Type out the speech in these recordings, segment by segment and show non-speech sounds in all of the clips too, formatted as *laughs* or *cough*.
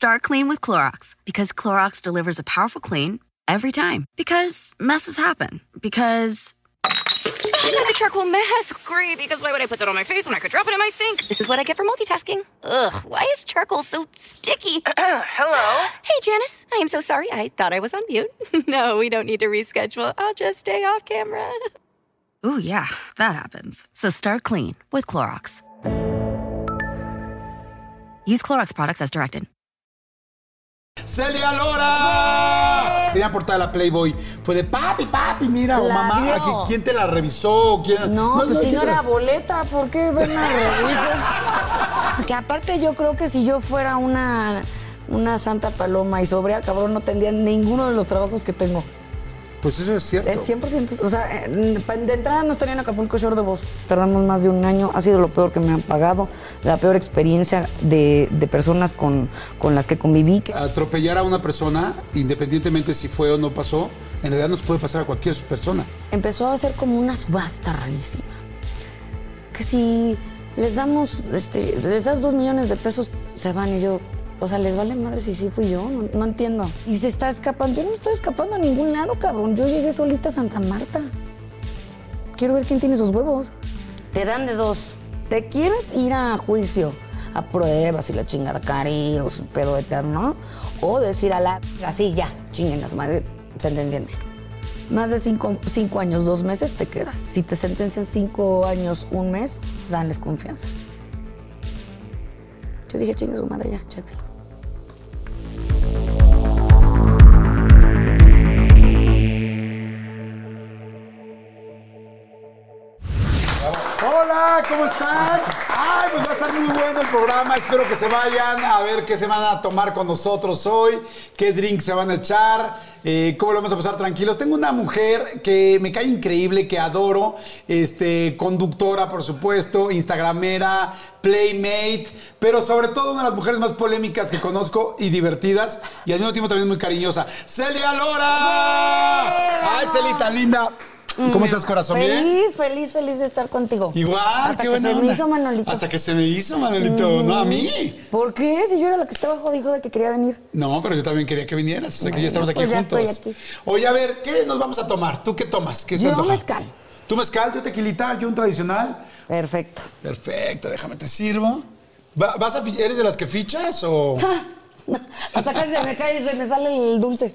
Start clean with Clorox because Clorox delivers a powerful clean every time. Because messes happen. Because. I got a charcoal mask. Great, because why would I put that on my face when I could drop it in my sink? This is what I get for multitasking. Ugh, why is charcoal so sticky? *clears throat* Hello? Hey, Janice. I am so sorry. I thought I was on mute. *laughs* no, we don't need to reschedule. I'll just stay off camera. *laughs* Ooh, yeah, that happens. So start clean with Clorox. Use Clorox products as directed. ¡Celia Lora! Primera portada de la Playboy. Fue de papi, papi, mira, o La mamá. aquí, ¿Quién te la revisó? ¿Quién? No, pues si ¿quién no te la- era boleta, ¿por qué ven a? *laughs* Que aparte yo creo que si yo fuera una, una santa paloma y sobria, cabrón, no tendría ninguno de los trabajos que tengo. Pues eso es cierto. Es 100%. O sea, eh, de entrada no estaría en Acapulco Shore de voz. Tardamos más de un año. Ha sido lo peor que me han pagado. La peor experiencia de, de personas con, con las que conviví. Atropellar a una persona, independientemente si fue o no pasó, en realidad nos puede pasar a cualquier persona. empezó a hacer como una subasta rarísima. Que si les damos, este, les das dos millones de pesos, se van y yo, o sea, les vale madre si sí fui yo, no, no entiendo. Y se está escapando, yo no estoy escapando a ningún lado, cabrón, yo llegué solita a Santa Marta. Quiero ver quién tiene sus huevos. Te dan de dos. ¿Te quieres ir a juicio, a pruebas y la chingada cari o su pedo eterno? O decir a la, así ya, chinguen las madres, sentencienme. Más de cinco, cinco años, dos meses, te quedas. Si te sentencian cinco años, un mes, dales confianza. Yo dije, chingue su madre ya, chévere. Hola, ¿cómo están? Ay, pues va a estar muy bueno el programa. Espero que se vayan a ver qué se van a tomar con nosotros hoy, qué drinks se van a echar, eh, cómo lo vamos a pasar tranquilos. Tengo una mujer que me cae increíble, que adoro, este, conductora, por supuesto, instagramera, playmate, pero sobre todo una de las mujeres más polémicas que conozco y divertidas y al mismo tiempo también muy cariñosa. ¡Celia Lora! ¡Ay, Celita, linda! ¿Cómo estás, corazón? Feliz, feliz, feliz de estar contigo. Igual, Hasta qué que buena se me hizo Manolito. Hasta que se me hizo, Manolito. No, a mí. ¿Por qué? Si yo era la que estaba jodido de que quería venir. No, pero yo también quería que vinieras. O sea, que ya estamos aquí pues ya juntos. estoy aquí. Oye, a ver, ¿qué nos vamos a tomar? ¿Tú qué tomas? ¿Qué se Yo antoja? mezcal. ¿Tú mezcal? ¿Yo tequilita? ¿Yo un tradicional? Perfecto. Perfecto, déjame te sirvo. Va- ¿Vas a, fi- ¿Eres de las que fichas o...? *laughs* Hasta que se me cae y se me sale el dulce.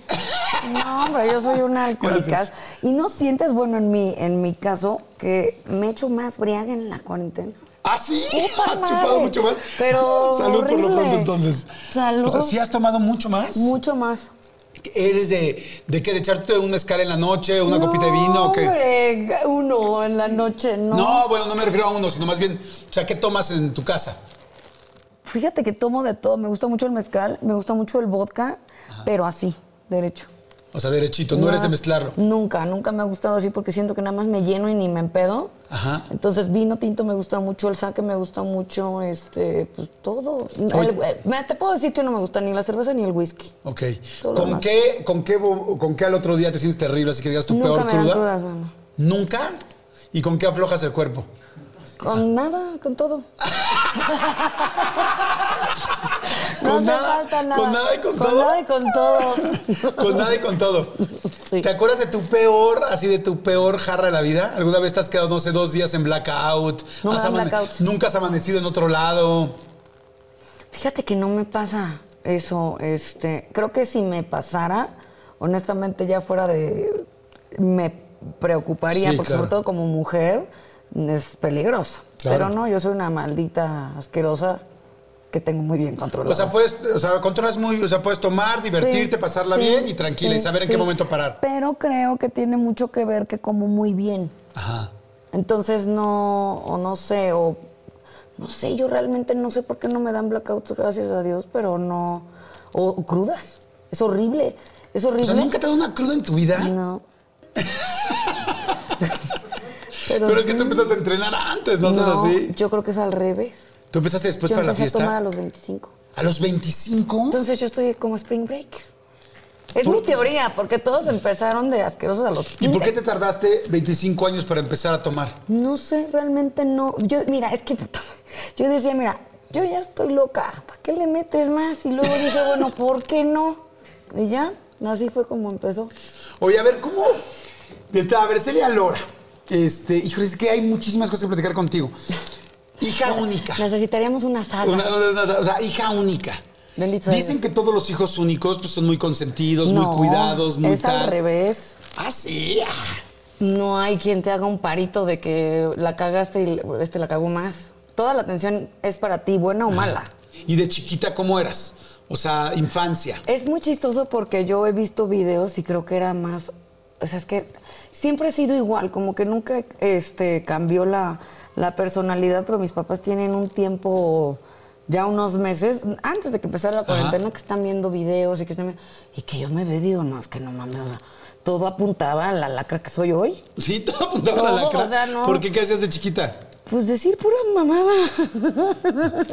No, hombre, yo soy una alcohólica. Gracias. Y no sientes, bueno, en mi, en mi caso, que me echo más briaga en la cuarentena. ¿Ah, sí? ¿Has madre. chupado mucho más? Pero *laughs* Salud por lo pronto, entonces. Salud. O sea, ¿sí has tomado mucho más? Mucho más. ¿Eres de, de qué? ¿De echarte un mezcal en la noche, una copita de vino o qué? Hombre, uno en la noche, no. No, bueno, no me refiero a uno, sino más bien, o sea, ¿qué tomas en tu casa? Fíjate que tomo de todo. Me gusta mucho el mezcal, me gusta mucho el vodka, pero así, derecho. O sea, derechito, no, eres de mezclarlo. Nunca, nunca me ha gustado así porque siento que nada más me lleno y ni me empedo. Ajá. Entonces, vino tinto me gusta mucho, el saque me gusta mucho, este, pues todo. El- eh, te puedo decir que no me gusta ni la cerveza ni el whisky. Ok. ¿Con qué, con, qué, ¿Con qué al otro día te sientes terrible? Así que digas tu Nunca peor me dan cruda. crudas, mamá. ¿Nunca? ¿Y con qué aflojas el cuerpo? Con nada, con todo. *laughs* no ¿Con nada? falta nada. ¿Con nada y con todo? Con nada y con todo. Con nada y con todo. Sí. ¿Te acuerdas de tu peor, así de tu peor jarra de la vida? ¿Alguna vez te has quedado, no sé, dos días en blackout? No Has. ¿Nunca has amanecido en otro lado? Fíjate que no me pasa eso. Este, creo que si me pasara, honestamente ya fuera de. me preocuparía, Sí, porque claro. sobre todo como mujer es peligroso. Claro. Pero no, yo soy una maldita asquerosa que tengo muy bien controlada. O sea, puedes, o sea, controlas muy, o sea, puedes tomar, divertirte, Sí, pasarla sí, bien y tranquila y saber en qué momento parar. Pero creo que tiene mucho que ver que como muy bien. Ajá. Entonces no, o no sé, o no sé, yo realmente no sé por qué no me dan blackouts, gracias a Dios, pero no, o, o crudas. Es horrible. Es O horrible. sea, ¿nunca te dado una cruda en tu vida? No. *laughs* Pero es que tú empezaste a entrenar antes, ¿no? ¿Es No, así? yo creo que es al revés. Tú empezaste después yo para la empecé fiesta. a tomar a los 25. ¿A los 25? Entonces yo estoy como spring break. Es mi teoría, porque todos empezaron de asquerosos a los 15. ¿Y por qué te tardaste 25 años para empezar a tomar? No sé, realmente no. Yo, mira, es que *laughs* yo decía, mira, yo ya estoy loca, ¿para qué le metes más? Y luego dije, *laughs* bueno, ¿por qué no? Y ya, así fue como empezó. Oye, a ver, ¿cómo? De a ver, Celia Lora. Este, híjole, es que hay muchísimas cosas que platicar contigo. Hija única. Necesitaríamos una saga. Una- una- una- o sea, hija única. Bendito Dicen que todos los hijos únicos pues, son muy consentidos, No, muy cuidados, muy es al revés. Ah, sí. ah. No hay quien te haga un parito de que la cagaste y este la cagó más. Toda la atención es para ti, buena o mala. *laughs* ¿Y de chiquita cómo eras? O sea, infancia. Es muy chistoso porque yo he visto videos y creo que era más. O sea, es que siempre he sido igual, como que nunca este, cambió la, la personalidad, pero mis papás tienen un tiempo, ya unos meses, antes de que empezara la cuarentena, que están viendo videos y que están viendo- Y que yo me veo digo, no, es que no mames, o sea, todo apuntaba a la lacra que soy hoy. Sí, *laughs* todo apuntaba a la lacra. o sea, no. ¿Por qué? ¿Qué hacías de chiquita? Pues decir pura mamada.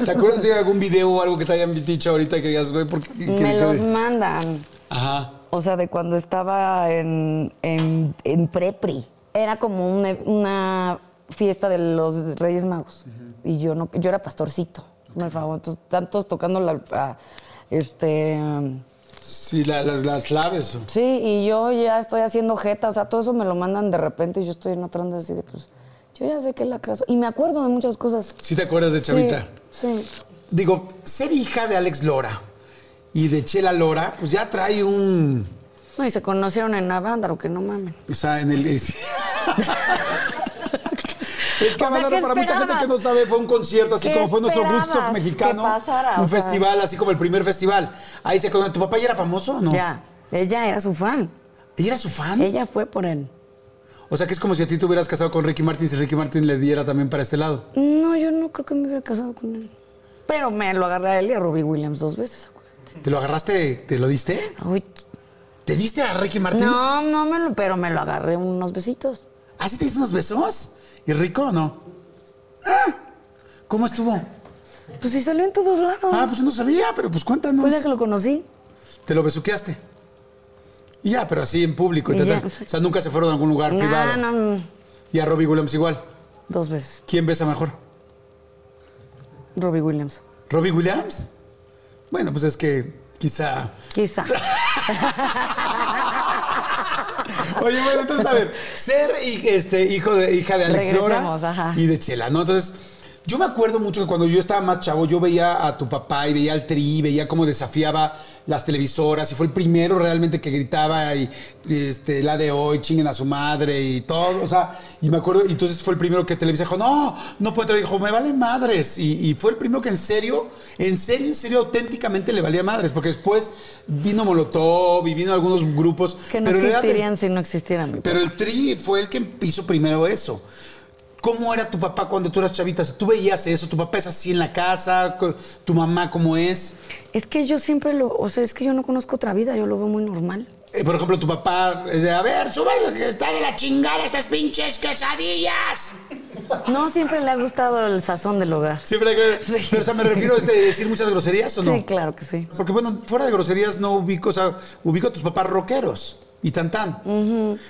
¿Te acuerdas de algún video o algo que te hayan dicho ahorita que digas, güey, ¿por qué? me los mandan. Ajá. O sea, de cuando estaba en, en, en prepri. Era como un e- una fiesta de los Reyes Magos. Y yo no, yo era pastorcito. Me favor, entonces, están todos tocando la, la- este Sí, la- las, las claves. sí, y yo ya estoy haciendo jeta, o sea, todo eso me lo mandan de repente y yo estoy en otra onda así de pues, yo ya sé que es la casa. Y me acuerdo de muchas cosas. ¿Sí te acuerdas de Chavita? Sí. sí. Digo, ser hija de Alex Lora y de Chela Lora, pues ya trae un. No, y se conocieron en Avándaro, que no mamen. O sea, en el. Es, Es que *laughs* O sea, Avándaro, ¿qué para mucha gente que no sabe, fue un concierto, así ¿Qué como fue nuestro Woodstock mexicano. pasara? Un sea- festival, así como el primer festival. Ahí se conoce. ¿Tu papá ya era famoso o no? Ya, ella era su fan. ¿Ella era su fan? Ella fue por él. O sea, que es como si a ti te hubieras casado con Ricky Martin si Ricky Martin le diera también para este lado. No, yo no creo que me hubiera casado con él. Pero me lo agarré a él y a Robbie Williams dos veces, acuérdate. ¿Te lo agarraste? ¿Te lo diste? Uy, ¿Te diste a Ricky Martin? no, no me lo, pero me lo agarré unos besitos. ¿Ah, sí te diste unos besos? ¿Y rico o no? Ah, ¿Cómo estuvo? Pues sí salió en todos lados. Ah, pues no sabía, pero pues cuéntanos. Pues ya que lo conocí. ¿Te lo besuqueaste? Y ya, pero así en público. y Y tal. O sea, nunca se fueron a algún lugar privado. No. Y a Robbie Williams igual. Dos veces. ¿Quién besa mejor? Robbie Williams. ¿Robbie Williams? Bueno, pues es que quizá. Quizá. *laughs* Oye, bueno, entonces, a ver, ser este, hijo de, hija de Alex Lora y de Chela, ¿no? Entonces, yo me acuerdo mucho que cuando yo estaba más chavo, yo veía a tu papá y veía al tri, veía cómo desafiaba las televisoras y fue el primero realmente que gritaba y este, la de hoy, chinguen a su madre y todo, o sea, y me acuerdo, y entonces fue el primero que Televisa dijo, no, no puede entrar, dijo, me vale madres, y, y fue el primero que en serio, en serio, en serio, auténticamente le valía madres, porque después vino Molotov y vino algunos grupos, Que no pero en realidad- existirían si no existieran. pero el Tri fue el que hizo primero eso. ¿Cómo era tu papá cuando tú eras chavita? ¿Tú veías eso? ¿Tu papá es así en la casa? ¿Tu mamá cómo es? Es que yo siempre lo, o sea, es que yo no conozco otra vida, yo lo veo muy normal. Eh, por ejemplo, tu papá es de, a ver, sube que está de la chingada estas pinches quesadillas. No siempre le ha gustado el sazón del hogar. Siempre que... Sí. Pero, o sea, me refiero a este, decir muchas groserías o no? Sí, claro que sí. Porque, bueno, fuera de groserías no ubico, o sea, ubico a tus papás rockeros y tan tan.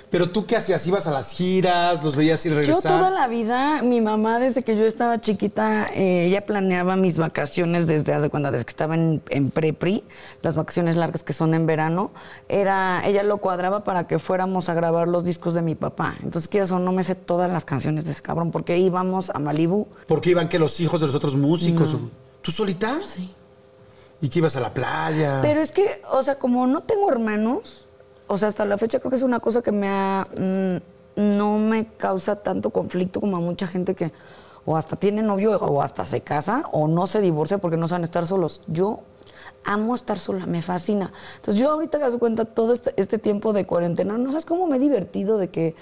Pero tú, ¿qué hacías? ¿Ibas a las giras? ¿Los veías ir Yo regresar? toda la vida, mi mamá desde que yo estaba chiquita, eh, ella planeaba mis vacaciones desde hace cuando desde que estaba en, en prepri, las vacaciones largas que son en verano, era, ella lo cuadraba para que fuéramos a grabar los discos de mi papá. Entonces, quieras o no me sé todas las canciones de ese cabrón, porque íbamos a Malibu. Porque iban que los hijos de los otros músicos. ¿Tú solita? Sí. ¿Y que ibas a la playa? Pero es que, o sea, como no tengo hermanos, o sea, hasta la fecha creo que es una cosa que me ha, mm, no me causa tanto conflicto como a mucha gente que o hasta tiene novio o hasta se casa o no se divorcia porque no saben estar solos. Yo amo estar sola, me fascina. Entonces yo ahorita que das cuenta todo este, este tiempo de cuarentena, no sabes cómo me he divertido de que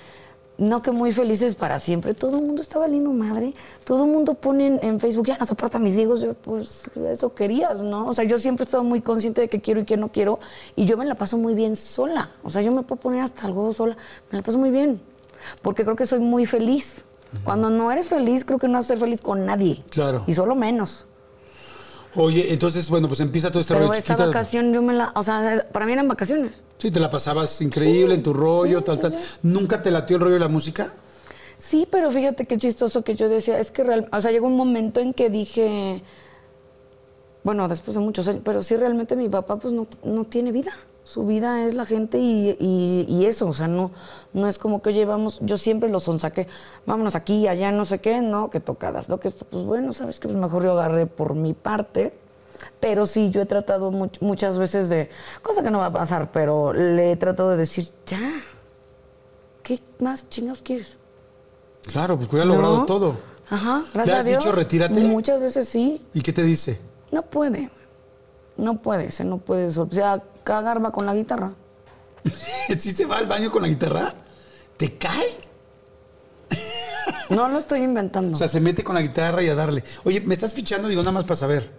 no que muy felices para siempre. Todo el mundo está valiendo madre. Todo el mundo pone en, en Facebook, ya no soporta a mis hijos. Yo, pues, eso querías, ¿no? O sea, yo siempre he estado muy consciente de que quiero y que no quiero. Y yo me la paso muy bien sola. O sea, yo me puedo poner hasta algo sola. Me la paso muy bien. Porque creo que soy muy feliz. Cuando no eres feliz, creo que no vas a ser feliz con nadie. Claro. Y solo menos. Oye, entonces, bueno, pues empieza todo este Pero rollo esta chiquita. vacación yo me la... O sea, para mí eran vacaciones. Sí, te la pasabas increíble en tu rollo, sí, tal, tal. ¿Nunca te latió el rollo de la música? Sí, pero fíjate qué chistoso que yo decía, es que real, o sea, llegó un momento en que dije, bueno, después de muchos años, pero sí realmente mi papá pues no, no tiene vida. Su vida es la gente y, y- y eso, o sea, no, no es como que llevamos, yo siempre lo sonsaqué, vámonos aquí, allá, no sé qué, no, que tocadas, no, que esto, pues bueno, sabes que pues mejor yo agarré por mi parte, pero sí, yo he tratado much- muchas veces de, cosa que no va a pasar, pero le he tratado de decir, ya, ¿qué más chingados quieres? Claro, pues hubiera logrado ¿No? todo. Ajá, ¿Le gracias has a Dios. dicho retírate? Muchas veces sí. ¿Y qué te dice? No puede. No puede, se no puede. O sea, cagar va con la guitarra. *laughs* ¿Sí se va al baño con la guitarra? ¿Te cae? No lo estoy inventando. O sea, se mete con la guitarra y a darle. Oye, ¿me estás fichando? Digo, nada más para saber.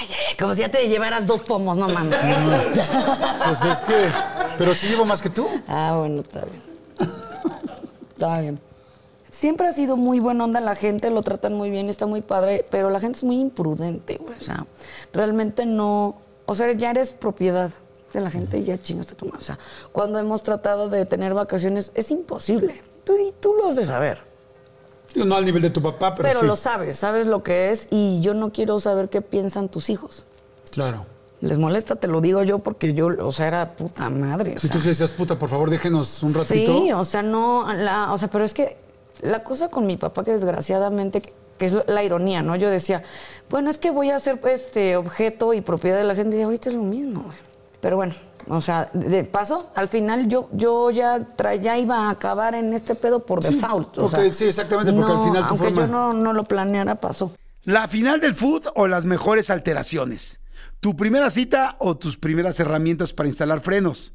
Ay, ay, como si ya te llevaras dos pomos, no mames. *laughs* Pues es que... Pero sí llevo más que tú. ah, bueno, está bien. Está bien. Siempre ha sido muy buena onda la gente, lo tratan muy bien, está muy padre, pero la gente es muy imprudente, güey. O sea, realmente no. O sea, ya eres propiedad de la gente y ya chingaste tu madre. O sea, cuando hemos tratado de tener vacaciones, es imposible. Tú, y tú lo has de saber. No al nivel de tu papá, pero, Pero sí. lo sabes, sabes lo que es y yo no quiero saber qué piensan tus hijos. Claro. Les molesta, te lo digo yo, porque yo, o sea, era puta madre. Si tú sí decías, puta, por favor, déjenos un ratito. Sí, o sea, no, la, o sea, pero es que la cosa con mi papá que desgraciadamente, que es la ironía, ¿no? Yo decía, bueno, es que voy a ser este objeto y propiedad de la gente y ahorita es lo mismo, güey. Pero bueno, o sea, de paso, al final yo, yo ya, tra- ya iba a acabar en este pedo por Sí, default. o sea, sí, exactamente, porque al final tu aunque forma- yo no, no lo planeara, pasó. La final del food o las mejores alteraciones. Tu primera cita o tus primeras herramientas para instalar frenos.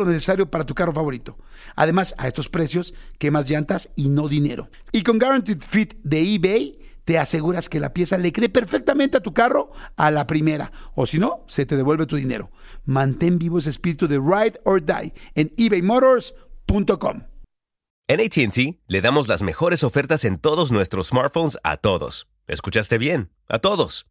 necesario para tu carro favorito. Además, a estos precios, quemas llantas y no dinero. Y con Guaranteed Fit de eBay, te aseguras que la pieza le quede perfectamente a tu carro a la primera. O si no, se te devuelve tu dinero. Mantén vivo ese espíritu de Ride or Die en ebaymotors.com. En ATT le damos las mejores ofertas en todos nuestros smartphones a todos. ¿Escuchaste bien? A todos.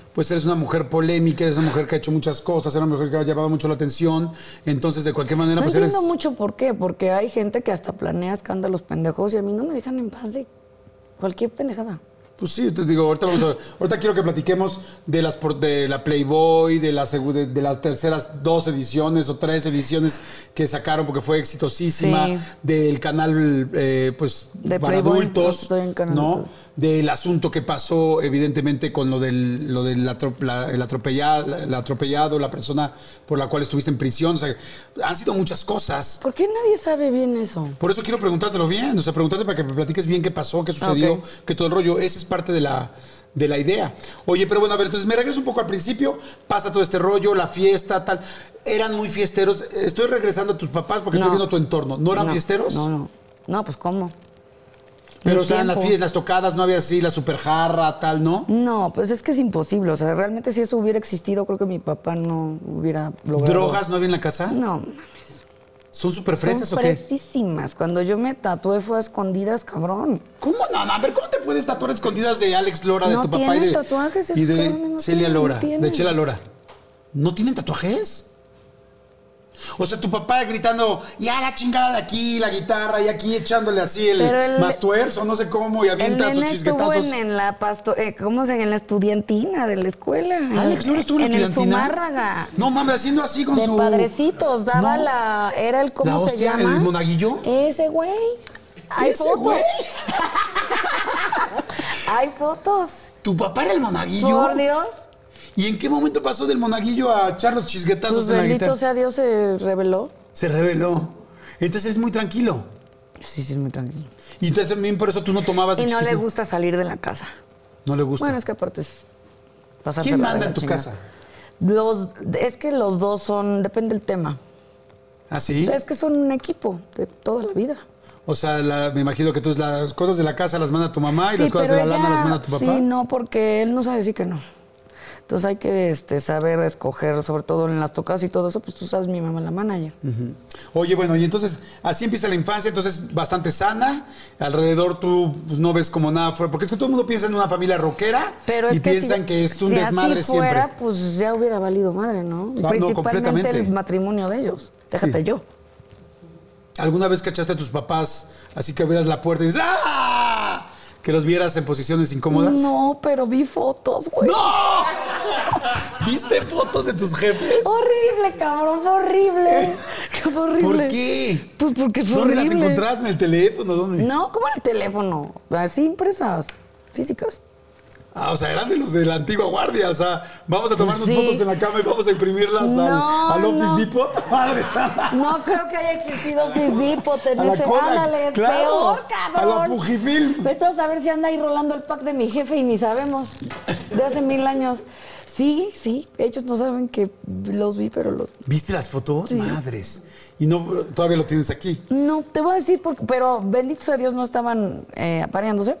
pues eres una mujer polémica, eres una mujer que ha hecho muchas cosas, eres una mujer que ha llamado mucho la atención. Entonces, de cualquier manera, No pues entiendo eres. mucho por qué, porque hay gente que hasta planea escándalos pendejos y a mí no me dejan en paz de cualquier pendejada. Pues sí, te digo, ahorita vamos a ahorita quiero que platiquemos de las de la Playboy, de las de, de las terceras dos ediciones o tres ediciones que sacaron porque fue exitosísima, Sí. del canal eh, pues De para Playboy, adultos, estoy en Canal ¿no? Del asunto que pasó evidentemente con lo del lo del la- el atropellado, el atropellado, la persona por la cual estuviste en prisión, o sea, han sido muchas cosas. ¿Por qué nadie sabe bien eso? Por eso quiero preguntártelo bien, o sea, preguntarte para que me platiques bien qué pasó, qué sucedió, Ok. que todo el rollo. Esa es parte de la, de la idea. Oye, pero bueno, a ver, entonces me regreso un poco al principio, pasa todo este rollo, la fiesta, tal. Eran muy fiesteros. Estoy regresando a tus papás porque estoy viendo tu entorno. ¿No eran No, fiesteros? No, no. No, pues ¿cómo? Pero, o sea, en las fiestas, las tocadas, no había así la superjarra, tal, ¿no? No, pues es que es imposible. O sea, realmente si eso hubiera existido, creo que mi papá no hubiera logrado. ¿Drogas no había en la casa? No, mames. ¿Son súper Son fresas o qué? fresísimas. Cuando yo me tatué fue a escondidas, cabrón. ¿Cómo? No, no, a ver, ¿cómo te puedes tatuar escondidas de Alex Lora, de tu papá y de, tatuajes, y de no Celia Lora, tienen. de Chela Lora? ¿No tienen tatuajes? O sea, tu papá gritando, ya la chingada de aquí, la guitarra, y aquí echándole así el, el- mastuerzo, no sé cómo, y El avienta sus nene estuvo en, en la pasto, eh, ¿cómo se? En la estudiantina de la escuela. Alex Lora estuvo en, la el estudiantina. Zumárraga. No mames, haciendo así con de su. padrecitos, daba No. la. Era el. ¿Cómo ¿La se hostia, llama? el monaguillo? Ese güey. Hay ese fotos. güey. *laughs* Hay fotos. ¿Tu papá era el monaguillo? Por Dios. ¿Y en qué momento pasó del monaguillo a echar los chisguetazos Pues en la bendito guitarra? sea Dios, se reveló. Se reveló. Entonces es muy tranquilo. Sí, sí, es muy tranquilo. Y entonces también por eso tú no tomabas Y no le gusta salir de la casa. No le gusta. Bueno, es que aparte es. ¿Quién manda en tu chingada. casa? Los, es que los dos son. Depende del tema. ¿Ah, sí? Es que son un equipo de toda la vida. O sea, la- me imagino que tú las cosas de la casa las manda tu mamá y Sí, las cosas de la pero lana ella- las manda tu papá. Sí, no, porque él no sabe decir que no. Entonces hay que este, saber escoger, sobre todo en las tocadas y todo eso, pues tú sabes, mi mamá la manager. Oye, bueno, y entonces así empieza la infancia, entonces bastante sana. Alrededor tú pues, no ves como nada fuera, porque es que todo el mundo piensa en una familia rockera Pero es y que piensan si- que es un si desmadre así fuera, siempre. pues ya hubiera valido madre, ¿no? no, Principalmente completamente. el matrimonio de ellos. Déjate Sí. yo. ¿Alguna vez cachaste a tus papás así que abrieras la puerta y dices ¡Ah! Que los vieras en posiciones incómodas. No, pero vi fotos, güey. ¡No! *laughs* ¿Viste fotos de tus jefes? Horrible, cabrón, fue horrible. *laughs* Fue horrible. ¿Por qué? Pues porque fue ¿Dónde las horrible. encontrabas en el teléfono? ¿Dónde? No, como en el teléfono. Así impresas físicas. Ah, o sea, eran de los de la antigua guardia. O sea, vamos a tomarnos Sí. fotos en la cama y vamos a imprimirlas al- No, al, Office no. Depot. *laughs* Madre santa. No creo que haya existido Fisdipo, *laughs* A la ese ándale, claro. peor, A cabrón. la Fujifilm. Vete a saber si anda ahí rolando el pack de mi jefe y ni sabemos. De hace mil años. Sí, sí, ellos no saben que los vi, pero los... ¿Viste las fotos? Madres. Y no, todavía lo tienes aquí. No, te voy a decir, porque, pero bendito sea Dios no estaban eh, apareándose.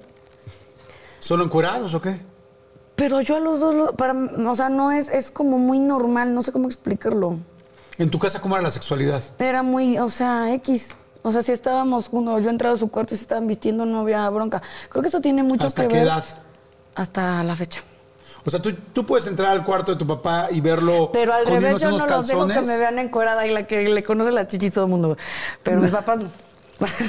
¿Solo encuerados o qué? Pero yo a los dos, lo- para, o sea, no es, es como muy normal, no sé cómo explicarlo. ¿En tu casa cómo era la sexualidad? Era muy, o sea, X. O sea, si estábamos juntos, yo entraba a su cuarto y se estaban vistiendo, no había bronca. Creo que eso tiene mucho ¿Hasta que qué ver. edad? Hasta la fecha. O sea, tú, tú puedes entrar al cuarto de tu papá y verlo Pero al revés, yo no unos los dejo calzones. que me vean encuerada y la que le conoce las chichis todo el mundo. Pero mis *laughs* papás no.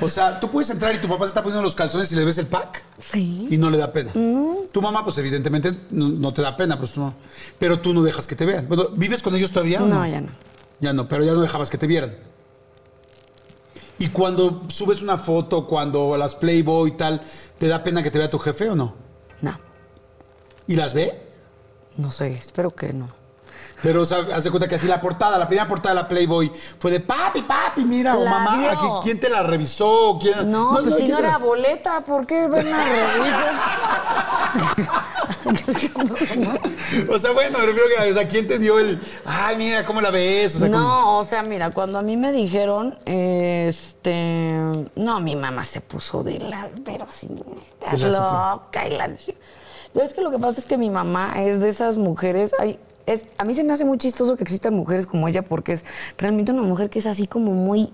O sea, tú puedes entrar y tu papá se está poniendo los calzones y le ves el pack Sí. y no le da pena. Tu mamá, pues evidentemente no, no te da pena, pues no. Pero tú no dejas que te vean. Bueno, ¿vives con ellos todavía o no? No, ya no. Ya no, pero ya no dejabas que te vieran. Y cuando subes una foto, cuando las Playboy y tal, ¿te da pena que te vea tu jefe o no? No. ¿Y las ve? No sé, espero que no. Pero, o sea, haz de cuenta que así la portada, la primera portada de la Playboy fue de papi, papi, mira, o La mamá, vio. aquí, ¿quién te la revisó? ¿Quién? No, pues si ¿quién no te la- era boleta, ¿por qué ven? *laughs* O sea, bueno, me refiero que, o sea, ¿quién te dio el, ay, mira, cómo la ves? O sea, como- No, o sea, mira, cuando a mí me dijeron, este, no, mi mamá se puso de la, pero sí, estás loca y la... Pero es que lo que pasa es que mi mamá es de esas mujeres, ay, es, a mí se me hace muy chistoso que existan mujeres como ella porque es realmente una mujer que es así como muy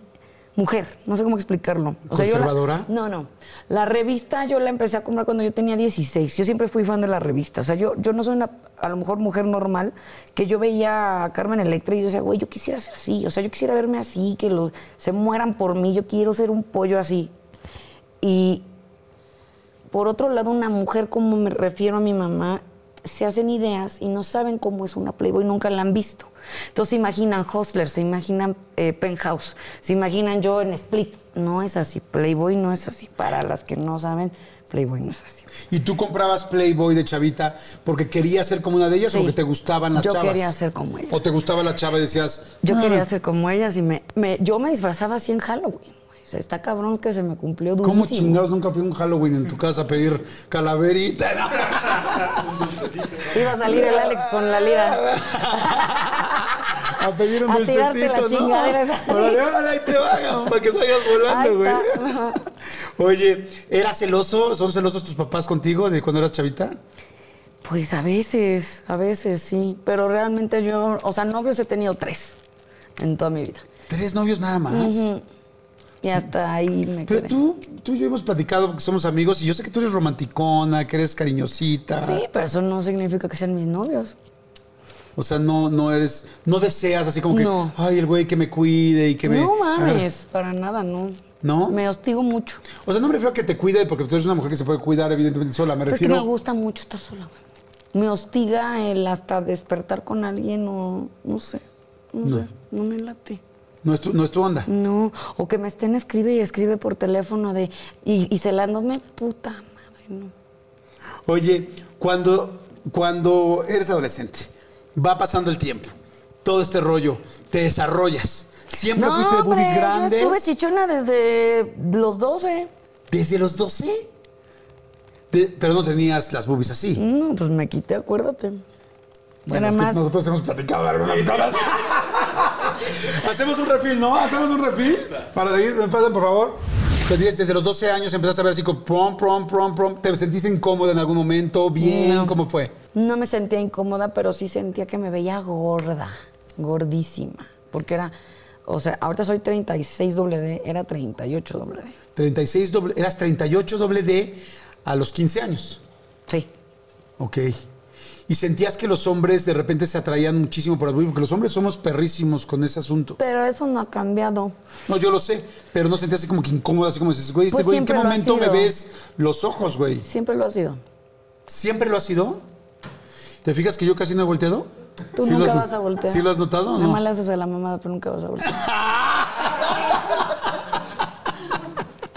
mujer, no sé cómo explicarlo. yo la- ¿Conservadora? no, no. La revista yo la empecé a comprar cuando yo tenía 16. Yo siempre fui fan de la revista. O sea, yo, yo no soy una, a lo mejor, mujer normal, que yo veía a Carmen Electra y yo decía, güey, yo quisiera ser así. O sea, yo quisiera verme así, que los se mueran por mí. Yo quiero ser un pollo así. Y por otro lado, una mujer, como me refiero a mi mamá, se hacen ideas y no saben cómo es una Playboy, nunca la han visto. Entonces se imaginan Hustler, se imaginan eh, Penthouse, se imaginan yo en Split. No es así, Playboy no es así. Para las que no saben, Playboy no es así. ¿Y tú comprabas Playboy de chavita porque querías ser como una de ellas o porque te gustaban las Yo chavas? quería ser como ellas. ¿O te gustaba la chava y decías... Yo "Ah"? quería ser como ellas y me, me- yo me disfrazaba así en Halloween. O sea, está cabrón que se me cumplió durísimo. ¿Cómo chingados nunca fui un Halloween en tu casa a pedir calaverita? *laughs* Iba a salir el Alex con la lira. *laughs* a pedir un A dulcecito, ¿no? Órale, órale, ahí te va, para que salgas volando, güey. Oye, ¿eras celoso? ¿Son celosos tus papás contigo de cuando eras chavita? Pues a veces, a veces sí, pero realmente yo, o sea, novios he tenido tres en toda mi vida. Tres novios nada más. Y hasta ahí me Pero quedé. tú, tú y yo hemos platicado que somos amigos y yo sé que tú eres romanticona, que eres cariñosita. Sí, pero eso no significa que sean mis novios. O sea, no, no eres, no deseas así como que, No. ay, el güey que me cuide y que me. No mames, para nada, no. ¿No? Me hostigo mucho. O sea, no me refiero a que te cuide porque tú eres una mujer que se puede cuidar evidentemente sola. Me Porque refiero. me gusta mucho estar sola. güey. Me hostiga el hasta despertar con alguien o no sé. No, sé, no me late. No es tu, no es tu onda. No, o que me estén escribe y escribe por teléfono de y, y celándome, puta madre, no. Oye, cuando, cuando eres adolescente, va pasando el tiempo, todo este rollo, te desarrollas. Siempre No, fuiste de hombre, boobies yo grandes. Estuve chichona desde los 12. ¿Desde los 12? De- pero no tenías las boobies así. No, pues me quité, acuérdate. Bueno, Era es que nosotros hemos platicado algunas *laughs* cosas. *laughs* Hacemos un refil, ¿no? Hacemos un refil para seguir. ¿Me pasan, por favor? Desde los 12 años empezaste a ver así como prom, prom, prom, prom. ¿Te sentiste incómoda en algún momento? ¿Bien? No. ¿Cómo fue? No me sentía incómoda, pero sí sentía que me veía gorda, gordísima. Porque era, o sea, ahorita soy 36 doble D, era 38 doble D. 36 doble, eras 38 doble D a los 15 años. Sí. Ok. Y sentías que los hombres de repente se atraían muchísimo por porque los hombres somos perrísimos con ese asunto. Pero eso no ha cambiado. No, yo lo sé, pero no sentías así como que incómoda, así como dices, güey, este Pues güey, ¿en qué momento me ves los ojos, güey? Siempre lo ha sido. ¿Siempre lo ha sido? ¿Te fijas que yo casi no he volteado? Tú ¿Sí lo nunca has- vas a voltear. ¿Sí lo has notado o Nada no? más le haces a la mamada, pero nunca vas a voltear. *laughs*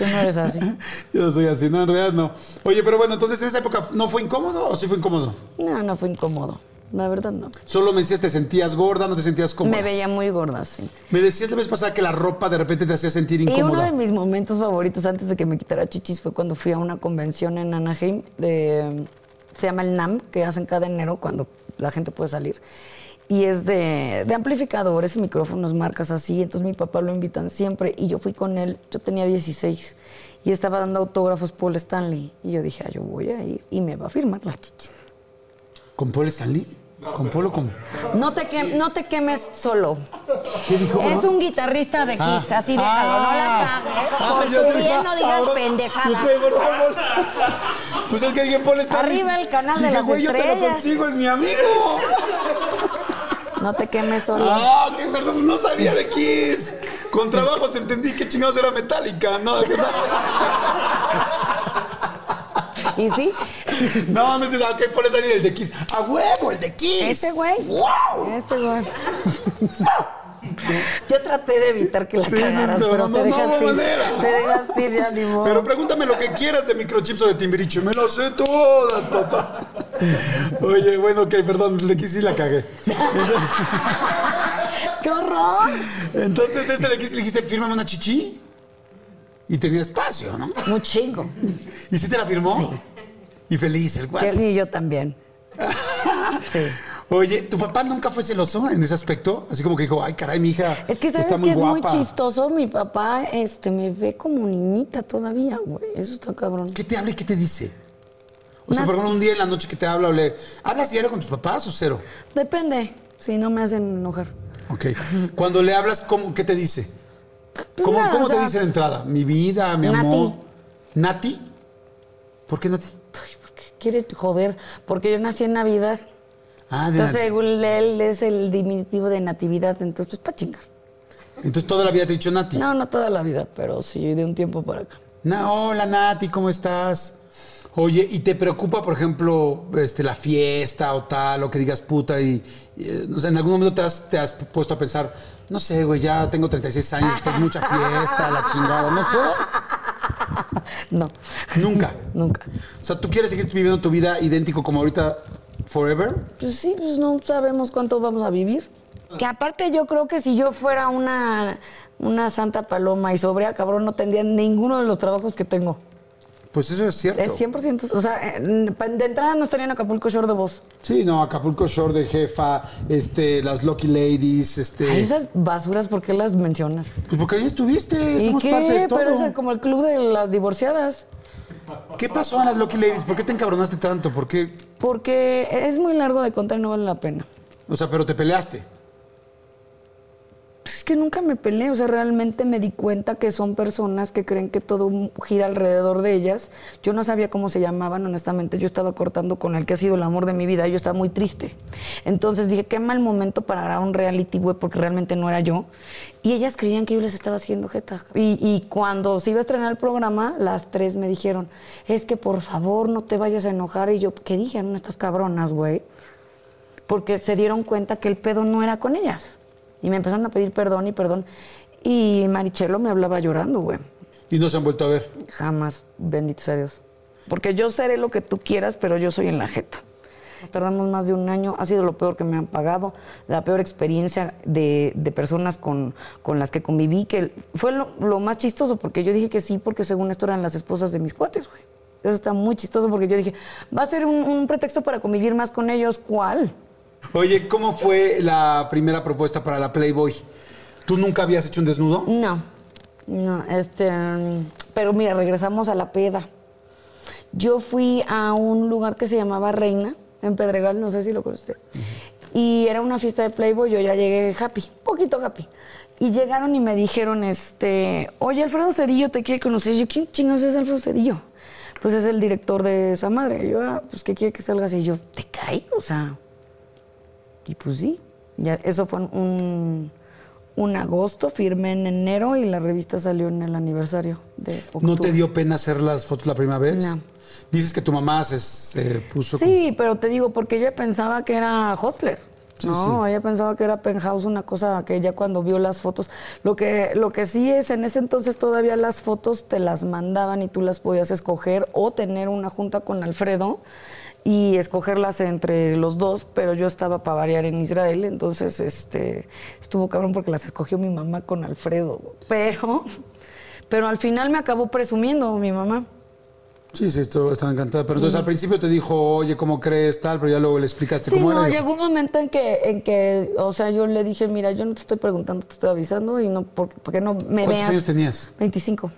Tú no eres así. *laughs* Yo no soy así, no, en realidad no. Oye, pero bueno, entonces en esa época, ¿no fue incómodo o sí fue incómodo? No, no fue incómodo. La verdad no. Solo me decías, ¿te sentías gorda, no te sentías cómoda? Me veía muy gorda, sí. Me decías la vez pasada que la ropa de repente te hacía sentir Y uno incómoda. de mis momentos favoritos antes de que me quitara chichis fue cuando fui a una convención en Anaheim, de, se llama el NAM, que hacen cada enero cuando la gente puede salir. Y es de, de amplificadores, micrófonos, marcas así. Entonces mi papá lo invitan siempre y yo fui con él, yo tenía 16 y estaba dando autógrafos Paul Stanley. Y yo dije, ah, yo voy a ir y me va a firmar las chichis. ¿Con Paul Stanley? ¿Con Polo cómo? No te, quem- no te quemes solo. ¿Qué dijo? Es un guitarrista de Kiss, así déjalo, no la cagues. Ah, Por yo tu bien no digas pendejadas. Pues el que dije Paul Stanley. Arriba el canal de Dije, las güey, yo te lo estrellas". consigo, es mi amigo. No te quemes solo. Ah, qué perdón, no sabía de Kiss. Con trabajos entendí que chingados era metálica, ¿no? ¿Y sí? No, no verdad, ok, Paul Stanley el de Kiss. ¡A huevo, el de Kiss! Ese güey. ¡Wow! Ese güey. Yo traté de evitar que la Sí, cagaras, no, pero no, te no dejaste hubo ir. manera. Te dejaste ir ya, ni modo. Pero pregúntame lo que quieras de microchips o de timbiriche. Me lo sé todas, papá. Oye, bueno, ok, perdón, le quise y la cagué. ¡Qué horror! Entonces, de ese le quise le dijiste, fírmame una chichi. Y tenía espacio, ¿no? Muy chingo. ¿Y sí te la firmó? Y feliz el guate. Y yo también. *laughs* Sí. Oye, ¿tu papá nunca fue celoso en ese aspecto? Así como que dijo, ay, caray, mi hija Es que sabes está muy que es muy chistoso. Mi papá este, me ve como niñita todavía, güey. Eso está cabrón. ¿Qué te habla y qué te dice? O sea, por ejemplo, un día en la noche que te habla le... ¿Hablas diario con tus papás o cero? Depende. Si no me hacen enojar. Ok. Cuando le hablas, ¿cómo, ¿qué te dice? ¿Cómo, nada, cómo o te dice de entrada? Mi vida, mi Nati. amor. ¿Nati? ¿Por qué Nati? Ay, ¿por qué quiere joder? Porque yo nací en Navidad. Ah, de Entonces, según él es el diminutivo de natividad. Entonces, pues, para chingar. Entonces toda la vida te he dicho Nati. No, no toda la vida, pero sí de un tiempo para acá. Na- hola Nati, ¿cómo estás? Oye, ¿y te preocupa, por ejemplo, este, la fiesta o tal, o que digas puta y, y, eh, o sea, en algún momento te has, te has puesto a pensar, no sé, güey, ya tengo 36 años, es mucha fiesta, la chingada, no sé. *laughs* No, Nunca. *laughs* nunca. O sea, ¿tú quieres seguir viviendo tu vida idéntico como ahorita, forever? Pues sí, pues no sabemos cuánto vamos a vivir. Que aparte yo creo que si yo fuera una, una santa paloma y sobria, cabrón, no tendría ninguno de los trabajos que tengo. Pues eso es cierto. Es 100%. O sea, de entrada no estaría en Acapulco Shore de voz. Sí, no, Acapulco Shore de jefa, este, las Lucky Ladies, este. Ay, esas basuras, ¿por qué las mencionas? Pues porque ahí estuviste, ¿Y somos qué? parte de todo. Pero es como el club de las divorciadas. ¿Qué pasó a las Lucky Ladies? ¿Por qué te encabronaste tanto? ¿Por qué? Porque es muy largo de contar y no vale la pena. O sea, pero te peleaste. Es que nunca me peleé, o sea, realmente me di cuenta que son personas que creen que todo gira alrededor de ellas. Yo no sabía cómo se llamaban, honestamente, yo estaba cortando con el que ha sido el amor de mi vida, yo estaba muy triste. Entonces dije, qué mal momento para grabar un reality, güey, porque realmente no era yo. Y ellas creían que yo les estaba haciendo jeta. Y, y cuando se iba a estrenar el programa, las tres me dijeron, es que por favor no te vayas a enojar. Y yo, ¿qué dijeron estas cabronas, güey? Porque se dieron cuenta que el pedo no era con ellas. Y me empezaron a pedir perdón y perdón. Y Marichelo me hablaba llorando, güey. Y no se han vuelto a ver. Jamás, bendito sea Dios. Porque yo seré lo que tú quieras, pero yo soy en la jeta. Tardamos más de un año, ha sido lo peor que me han pagado, la peor experiencia de, de personas con, con las que conviví, que fue lo, lo más chistoso, porque yo dije que sí, porque según esto eran las esposas de mis cuates, güey. Eso está muy chistoso, porque yo dije, va a ser un, un pretexto para convivir más con ellos, ¿cuál? Oye, ¿cómo fue la primera propuesta para la Playboy? ¿Tú nunca habías hecho un desnudo? No, no, este, pero mira, regresamos a la peda. Yo fui a un lugar que se llamaba Reina, en Pedregal, no sé si lo conoce. Y era una fiesta de Playboy, yo ya llegué happy, poquito happy. Y llegaron y me dijeron, este, oye, Alfredo Cedillo te quiere conocer. Yo, ¿quién chingados es Alfredo Cedillo? Pues es el director de esa madre. Yo, ah, pues que quiere que salgas. Y yo, ¿te cae? O sea, y pues sí, ya, eso fue un, un agosto, firmé en enero y la revista salió en el aniversario de octubre. ¿No te dio pena hacer las fotos la primera vez? No. Dices que tu mamá se, se puso... Sí, pero te digo, porque ella pensaba que era Hostler. Sí, no, sí. ella pensaba que era Penthouse, una cosa que ella cuando vio las fotos. Lo que, lo que sí es, en ese entonces todavía las fotos te las mandaban y tú las podías escoger o tener una junta con Alfredo y escogerlas entre los dos, pero yo estaba para variar en Israel, entonces este estuvo cabrón porque las escogió mi mamá con Alfredo. Pero, pero al final me acabó presumiendo mi mamá. Sí, sí, esto, estaba encantada. Pero entonces al principio te dijo, oye, ¿cómo crees tal? Pero ya luego le explicaste Sí, cómo no, era. llegó un momento en que, en que, o sea, yo le dije, mira, yo no te estoy preguntando, te estoy avisando y no, porque, porque no me ¿Cuántos veas. años tenías? 25.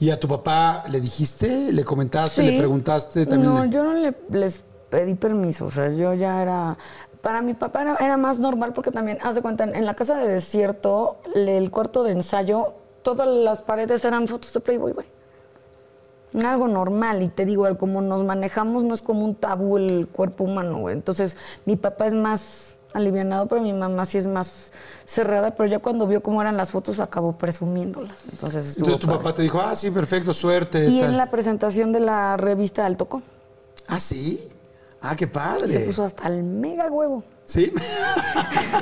¿Y a tu papá le dijiste? ¿Le comentaste? ¿Le preguntaste? También No, le- yo no le, les pedí permiso, o sea, yo ya era... Para mi papá era, era más normal porque también, haz de cuenta, en, en la casa de desierto, le- el cuarto de ensayo, todas las paredes eran fotos de Playboy, güey. Algo normal, y te digo, como nos manejamos no es como un tabú el cuerpo humano, güey. Entonces, mi papá es más alivianado, pero mi mamá sí es más cerrada, pero ya cuando vio cómo eran las fotos acabó presumiéndolas. Entonces, tu padre. papá te dijo, ah, sí, perfecto, suerte. Y tal. en la presentación de la revista Al Tocó. Ah, sí. Ah, qué Se padre. puso hasta el mega huevo. ¿Sí?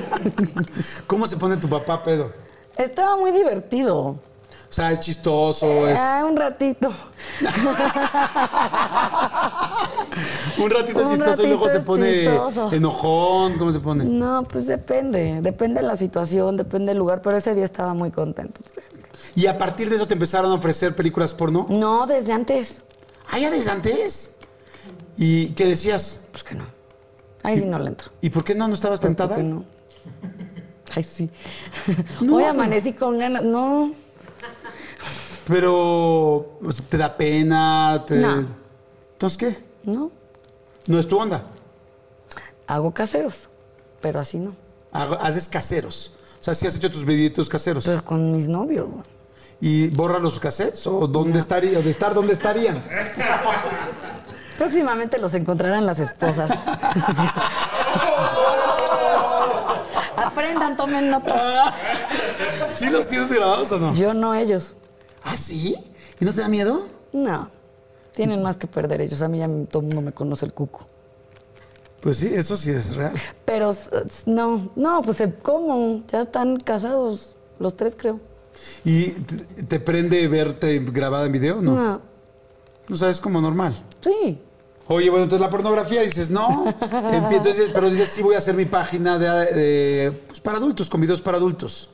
*laughs* ¿Cómo se pone tu papá, pedo? Estaba muy divertido. O sea, es chistoso, es... Ah, un ratito. *laughs* Un ratito Un chistoso y luego se pone chistoso. enojón. ¿Cómo se pone? No, pues depende. Depende de la situación, depende del lugar, pero ese día estaba muy contento. Y a partir de eso te empezaron a ofrecer películas porno. No, desde antes. Ah, ya desde antes. ¿Y qué decías? Pues que no. Ahí sí no le entro. ¿Y por qué no? ¿No estabas ¿Por tentada? no? *laughs* Ay, sí. No, Hoy amanecí con ganas. No, Pero te da pena. Te... No. Entonces, ¿qué? no. No es tu onda. Hago caseros, pero así no. Haces caseros. O sea, sí has hecho tus videitos caseros. Pero con mis novios. güey. ¿Y borras los cassettes? ¿O dónde estaría? ¿O de estar dónde estarían? Próximamente los encontrarán las esposas. *laughs* Aprendan, tomen nota. ¿Sí los tienes grabados o no? Yo no ellos. ¿Ah, sí? ¿Y no te da miedo? No. Tienen más que perder ellos. A mí ya todo el mundo me conoce el cuco. Pues sí, eso sí es real. Pero no, no, pues eh, ¿cómo? Ya están casados, los tres creo. ¿Y te, te prende verte grabada en video? No. No. O sea, es como normal. Sí. Oye, bueno, entonces la pornografía dices, no. *laughs* Entonces, pero dices, sí voy a hacer mi página de, de, pues, para adultos, con videos para adultos.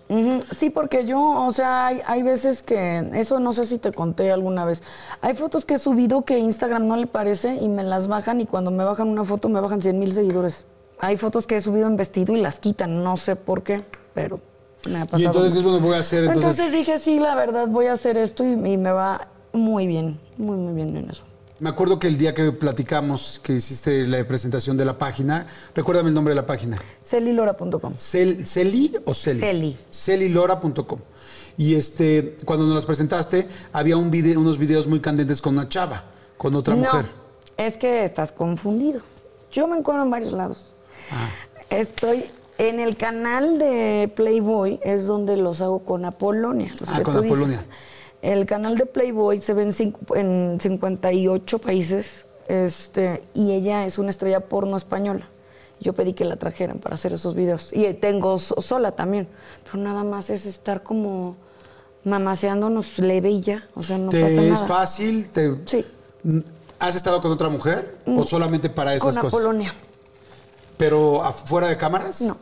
Sí, porque yo, o sea, hay, hay veces que, eso no sé si te conté alguna vez, hay fotos que he subido que Instagram no le parece y me las bajan y cuando me bajan una foto me bajan 100 mil seguidores. Hay fotos que he subido en vestido y las quitan, no sé por qué, pero me ha pasado. Y entonces mucho. es donde voy a hacer, entonces... Entonces dije, sí, la verdad, voy a hacer esto y, y me va muy bien, muy, muy bien en eso. Me acuerdo que el día que platicamos, que hiciste la presentación de la página, recuérdame el nombre de la página. Celilora.com. Cel- ¿Celi o Celi? Celi. Celilora.com. Y este, cuando nos las presentaste, había un video, unos videos muy candentes con una chava, con otra mujer. Es que estás confundido. Yo me encuentro en varios lados. Ah. Estoy en el canal de Playboy, es donde los hago con Apolonia. los Ah, que con dices. El canal de Playboy se ve en, cincu- en 58 países este, y ella es una estrella porno española. Yo pedí que la trajeran para hacer esos videos. Y tengo so- sola también. Pero nada más es estar como mamaseándonos leve y ya. O sea, no ¿Te pasa es nada. fácil? Te- Sí. ¿Has estado con otra mujer o solamente para esas Con cosas? Apolonia. ¿Pero afuera de cámaras? No.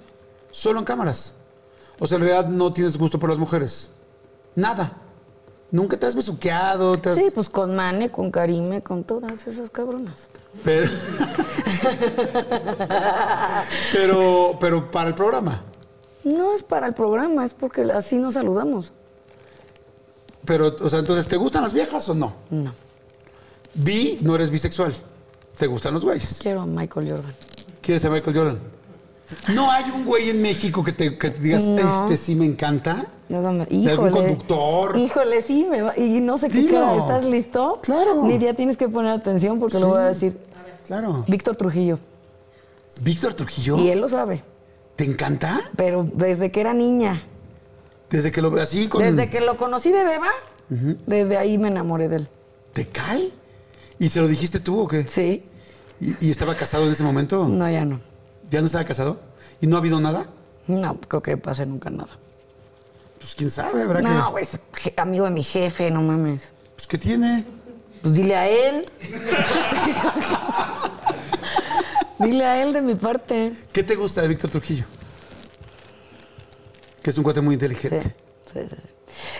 Solo en cámaras. O sea, en realidad no tienes gusto por las mujeres. Nada. Nunca te has besuqueado, te has... Sí, pues con Mane, con Karime, con todas esas cabronas. Pero... pero, pero para el programa. No es para el programa, es porque así nos saludamos. Pero, o sea, entonces, ¿te gustan las viejas o no? No, Bi, no eres bisexual. ¿Te gustan los güeyes? quiero a Michael Jordan. ¿Quieres a Michael Jordan? ¿No hay un güey en México que te, que te digas, No. este sí me encanta? Luego me- ¿De algún híjole. conductor? Híjole, sí, me va- y no sé qué. ¿Estás listo? Claro. Lidia, tienes que poner atención porque Sí. lo voy a decir. Claro. Víctor Trujillo. ¿Víctor Trujillo? Y él lo sabe, ¿Te encanta? pero desde que era niña, Desde que lo veo así con... desde que lo conocí de beba, desde ahí me enamoré de él. ¿Te cae? ¿Y se lo dijiste tú o qué? Sí, ¿Y, y estaba casado en ese momento? no, ya no. ¿Ya no estaba casado? ¿Y no ha habido nada? No, creo que pase nunca nada. Pues quién sabe, habrá No, que... pues, amigo de mi jefe, no mames. Pues ¿qué tiene? Pues dile a él. dile a él de mi parte. ¿Qué te gusta de Víctor Trujillo? Que es un cuate muy Sí, inteligente. sí, sí, sí.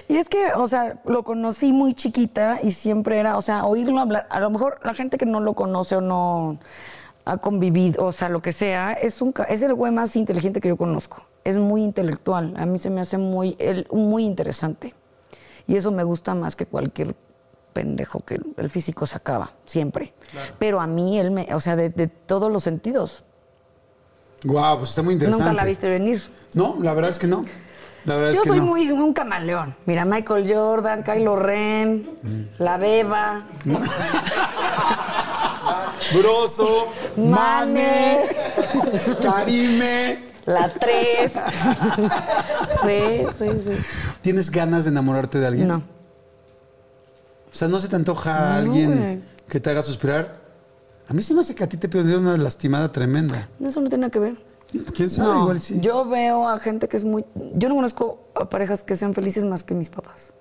Y es que, o sea, lo conocí muy chiquita y siempre era, o sea, oírlo hablar. A lo mejor la gente que no lo conoce o no ha convivido, o sea, lo que sea, es, un, es el güey más inteligente que yo conozco. Es muy intelectual. A mí se me hace muy, él, muy interesante. Y eso me gusta más que cualquier pendejo que el físico se acaba, siempre. Pero a mí, él me, o sea, de, de todos los sentidos. Guau, pues está muy interesante. Nunca la viste venir. No, la verdad es que no. La verdad Yo es que soy no. muy un camaleón. Mira, Michael Jordan, Kylo Ren, La Beba, *laughs* Broso, Mane. Karime. las tres. sí, sí, sí. ¿Tienes ganas de enamorarte de alguien? No. O sea, ¿no se te antoja No, alguien güey. que te haga suspirar? A mí se me hace que a ti te pidieron una lastimada tremenda. Eso no tiene nada que ver. ¿Quién sabe? No, Igual sí. yo veo a gente que es muy... Yo no conozco a parejas que sean felices más que mis papás.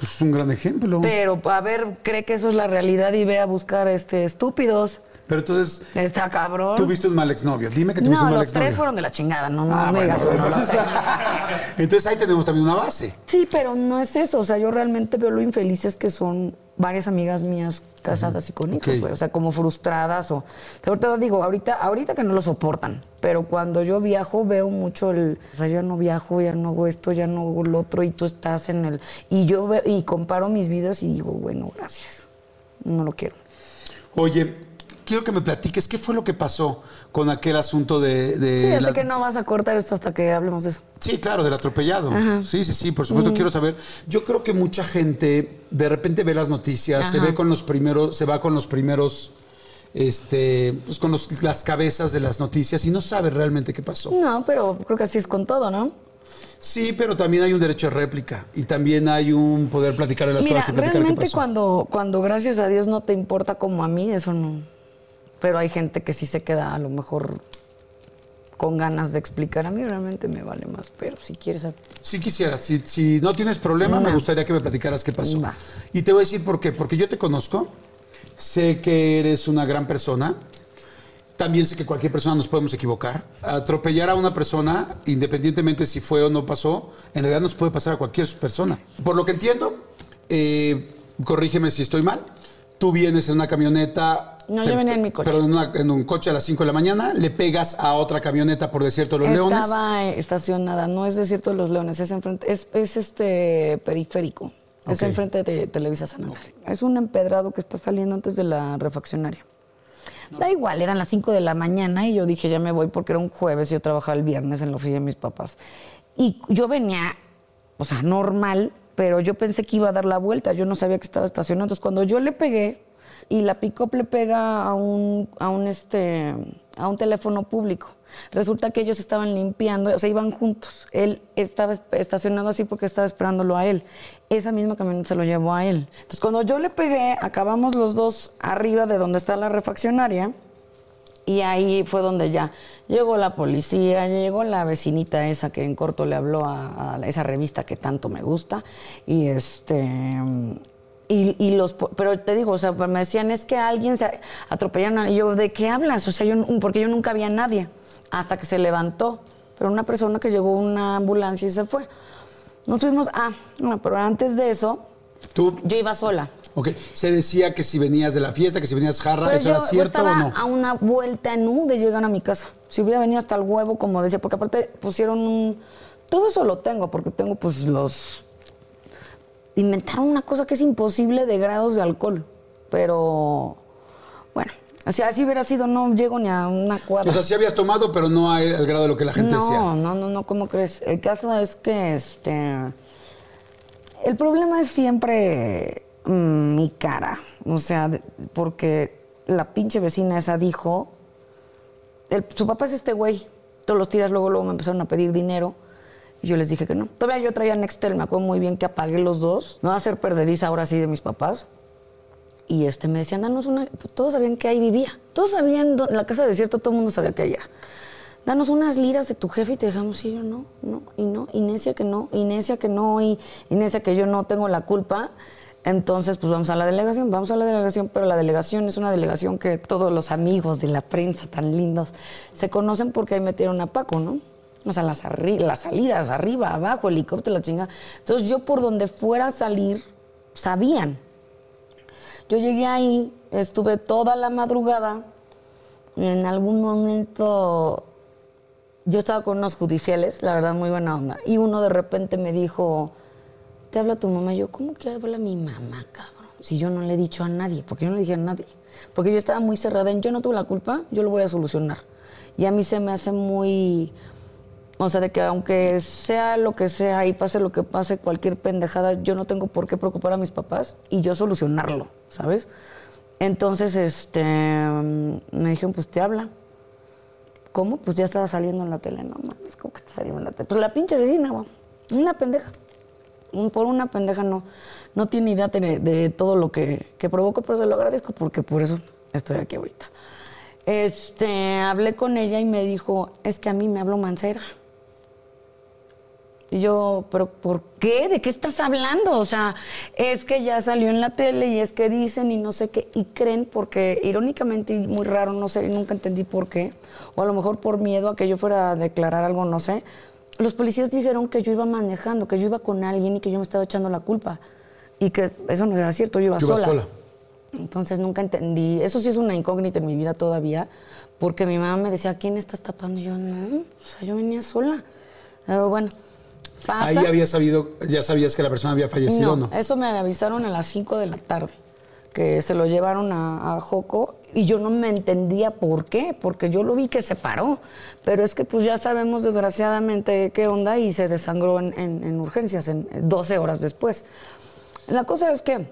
Pues es un gran ejemplo. Pero, a ver, cree que eso es la realidad y ve a buscar este estúpidos. Pero entonces, Está cabrón. tuviste un mal exnovio. Dime que tuviste No, un mal los exnovio. tres fueron de la chingada, no, no Ah, me bueno, digas pero eso, no, entonces, *laughs* entonces ahí tenemos también una base. Sí, pero no es eso. O sea, yo realmente veo lo infelices que son varias amigas mías casadas y con hijos, Ok. güey. O sea, como frustradas o... Pero te digo, ahorita, ahorita que no lo soportan. Pero cuando yo viajo veo mucho el... O sea, yo no viajo, ya no hago esto, ya no hago lo otro y tú estás en el... Y yo veo, y comparo mis vidas y digo, bueno, gracias. No lo quiero. Oye, quiero que me platiques qué fue lo que pasó con aquel asunto de... de Sí, ya sé la- que no vas a cortar esto hasta que hablemos de eso. Sí, claro, del atropellado. Sí, sí, sí, por Mm. supuesto quiero saber. Yo creo que mucha gente de repente ve las noticias, se ve con los primeros, se va con los primeros, este, pues con los- las cabezas de las noticias y no sabe realmente qué pasó. No, pero creo que así es con todo, ¿no? Sí, pero también hay un derecho de réplica y también hay un poder platicar de las Mira, cosas y platicar qué realmente pasó. cuando, cuando gracias a Dios no te importa como a mí, eso no. Pero hay gente que sí se queda a lo mejor con ganas de explicar. A mí realmente me vale más, pero si quieres... Si quisiera, si, si no tienes problema, me gustaría que me platicaras qué pasó. Y te voy a decir por qué. Porque yo te conozco, sé que eres una gran persona. También sé que cualquier persona nos podemos equivocar. Atropellar a una persona, independientemente si fue o no pasó, en realidad nos puede pasar a cualquier persona. Por lo que entiendo, eh, corrígeme si estoy mal, tú vienes en una camioneta... No, yo venía en mi coche. Pero en, una- en un coche a las 5 de la mañana, le pegas a otra camioneta por Desierto de los Leones. Estaba estacionada, no es Desierto de los Leones, es enfrente, es, es este periférico. Es Ok. enfrente de Televisa San Ángel. Es un empedrado que está saliendo antes de la refaccionaria. Da igual, eran las 5 de la mañana y yo dije, ya me voy porque era un jueves y yo trabajaba el viernes en la oficina de mis papás. Y yo venía, o sea, normal, pero yo pensé que iba a dar la vuelta, yo no sabía que estaba estacionado. Entonces, cuando yo le pegué y la pick-up le pega a un, a un, este, a un teléfono público, resulta que ellos estaban limpiando, o sea, iban juntos. Él estaba estacionado así porque estaba esperándolo a él. Esa misma camioneta se lo llevó a él. Entonces, cuando yo le pegué, acabamos los dos arriba de donde está la refaccionaria. Y ahí fue donde ya llegó la policía, llegó la vecinita esa que en corto le habló a, a esa revista que tanto me gusta. Y este. Y, y los. Pero te digo, o sea, me decían, es que alguien se atropellaron. a-". Y yo, ¿de qué hablas? O sea, yo, porque yo nunca vi a nadie hasta que se levantó. Pero una persona que llegó una ambulancia y se fue. Nos fuimos. Ah, no, pero antes de eso, Tú, yo iba sola. ok, se decía que si venías de la fiesta, que si venías jarra, Pero ¿eso yo, era yo cierto o estaba no? a una vuelta en U de llegar a mi casa. Si hubiera venido hasta el huevo, como decía, porque aparte pusieron un... Todo eso lo tengo, porque tengo pues los... Inventaron una cosa que es imposible de grados de alcohol. Pero, bueno, o sea, si hubiera sido, no llego ni a una cuadra. O sea, sí habías tomado, pero no al grado de lo que la gente no, decía. No, no, no, ¿cómo crees? El caso es que este. El problema es siempre mm, mi cara. O sea, porque la pinche vecina esa dijo. el- su papá es este güey. Todos los tiras, luego, luego me empezaron a pedir dinero. Yo les dije que no. Todavía yo traía Nextel, me acuerdo muy bien que apagué los dos. Me va a hacer perdediza ahora sí de mis papás. Y este, me decían, danos una. pues, todos sabían que ahí vivía. Todos sabían, en la casa de desierto todo el mundo sabía que ahí era. Danos unas liras de tu jefe y te dejamos. Y yo, no, no, y no, y necia que no, y necia que no, y, necia que yo no tengo la culpa. Entonces, pues vamos a la delegación, vamos a la delegación, pero la delegación es una delegación que todos los amigos de la prensa tan lindos se conocen porque ahí metieron a Paco, ¿no? O sea, las, las salidas, arriba, abajo, helicóptero, la chingada. Entonces, yo por donde fuera a salir, sabían. Yo llegué ahí, estuve toda la madrugada. y En algún momento yo estaba con unos judiciales, la verdad, muy buena onda. Y uno de repente me dijo, te habla tu mamá. Yo, ¿cómo que habla mi mamá, cabrón? Si yo no le he dicho a nadie, porque yo no le dije a nadie. Porque yo estaba muy cerrada en, yo no tuve la culpa, yo lo voy a solucionar. Y a mí se me hace muy... O sea, de que aunque sea lo que sea y pase lo que pase, cualquier pendejada, yo no tengo por qué preocupar a mis papás y yo solucionarlo, ¿sabes? Entonces, este, me dijeron, pues te habla. ¿Cómo? Pues ya estaba saliendo en la tele. No mames, ¿cómo que está saliendo en la tele? Pues la pinche vecina. Una pendeja. Por una pendeja no, no tiene idea de, de todo lo que, que provoco, pero se lo agradezco porque por eso estoy aquí ahorita. Este, hablé con ella y me dijo, es que a mí me habló Mancera. Y yo, ¿pero por qué? ¿De qué estás hablando? O sea, es que ya salió en la tele y es que dicen y no sé qué, y creen porque irónicamente y muy raro, no sé, nunca entendí por qué, o a lo mejor por miedo a que yo fuera a declarar algo, no sé. Los policías dijeron que yo iba manejando, que yo iba con alguien y que yo me estaba echando la culpa. Y que eso no era cierto, yo iba ibas sola. sola. Entonces nunca entendí. Eso sí es una incógnita en mi vida todavía, porque mi mamá me decía, ¿a quién estás tapando? Y yo, no, o sea, yo venía sola. Pero bueno, pasa. Ahí había sabido, ya sabías que la persona había fallecido, no, ¿no? eso me avisaron a las 5 de la tarde, que se lo llevaron a, a Joco y yo no me entendía por qué, porque yo lo vi que se paró, pero es que pues ya sabemos desgraciadamente qué onda y se desangró en, en- en urgencias en 12 horas después. La cosa es que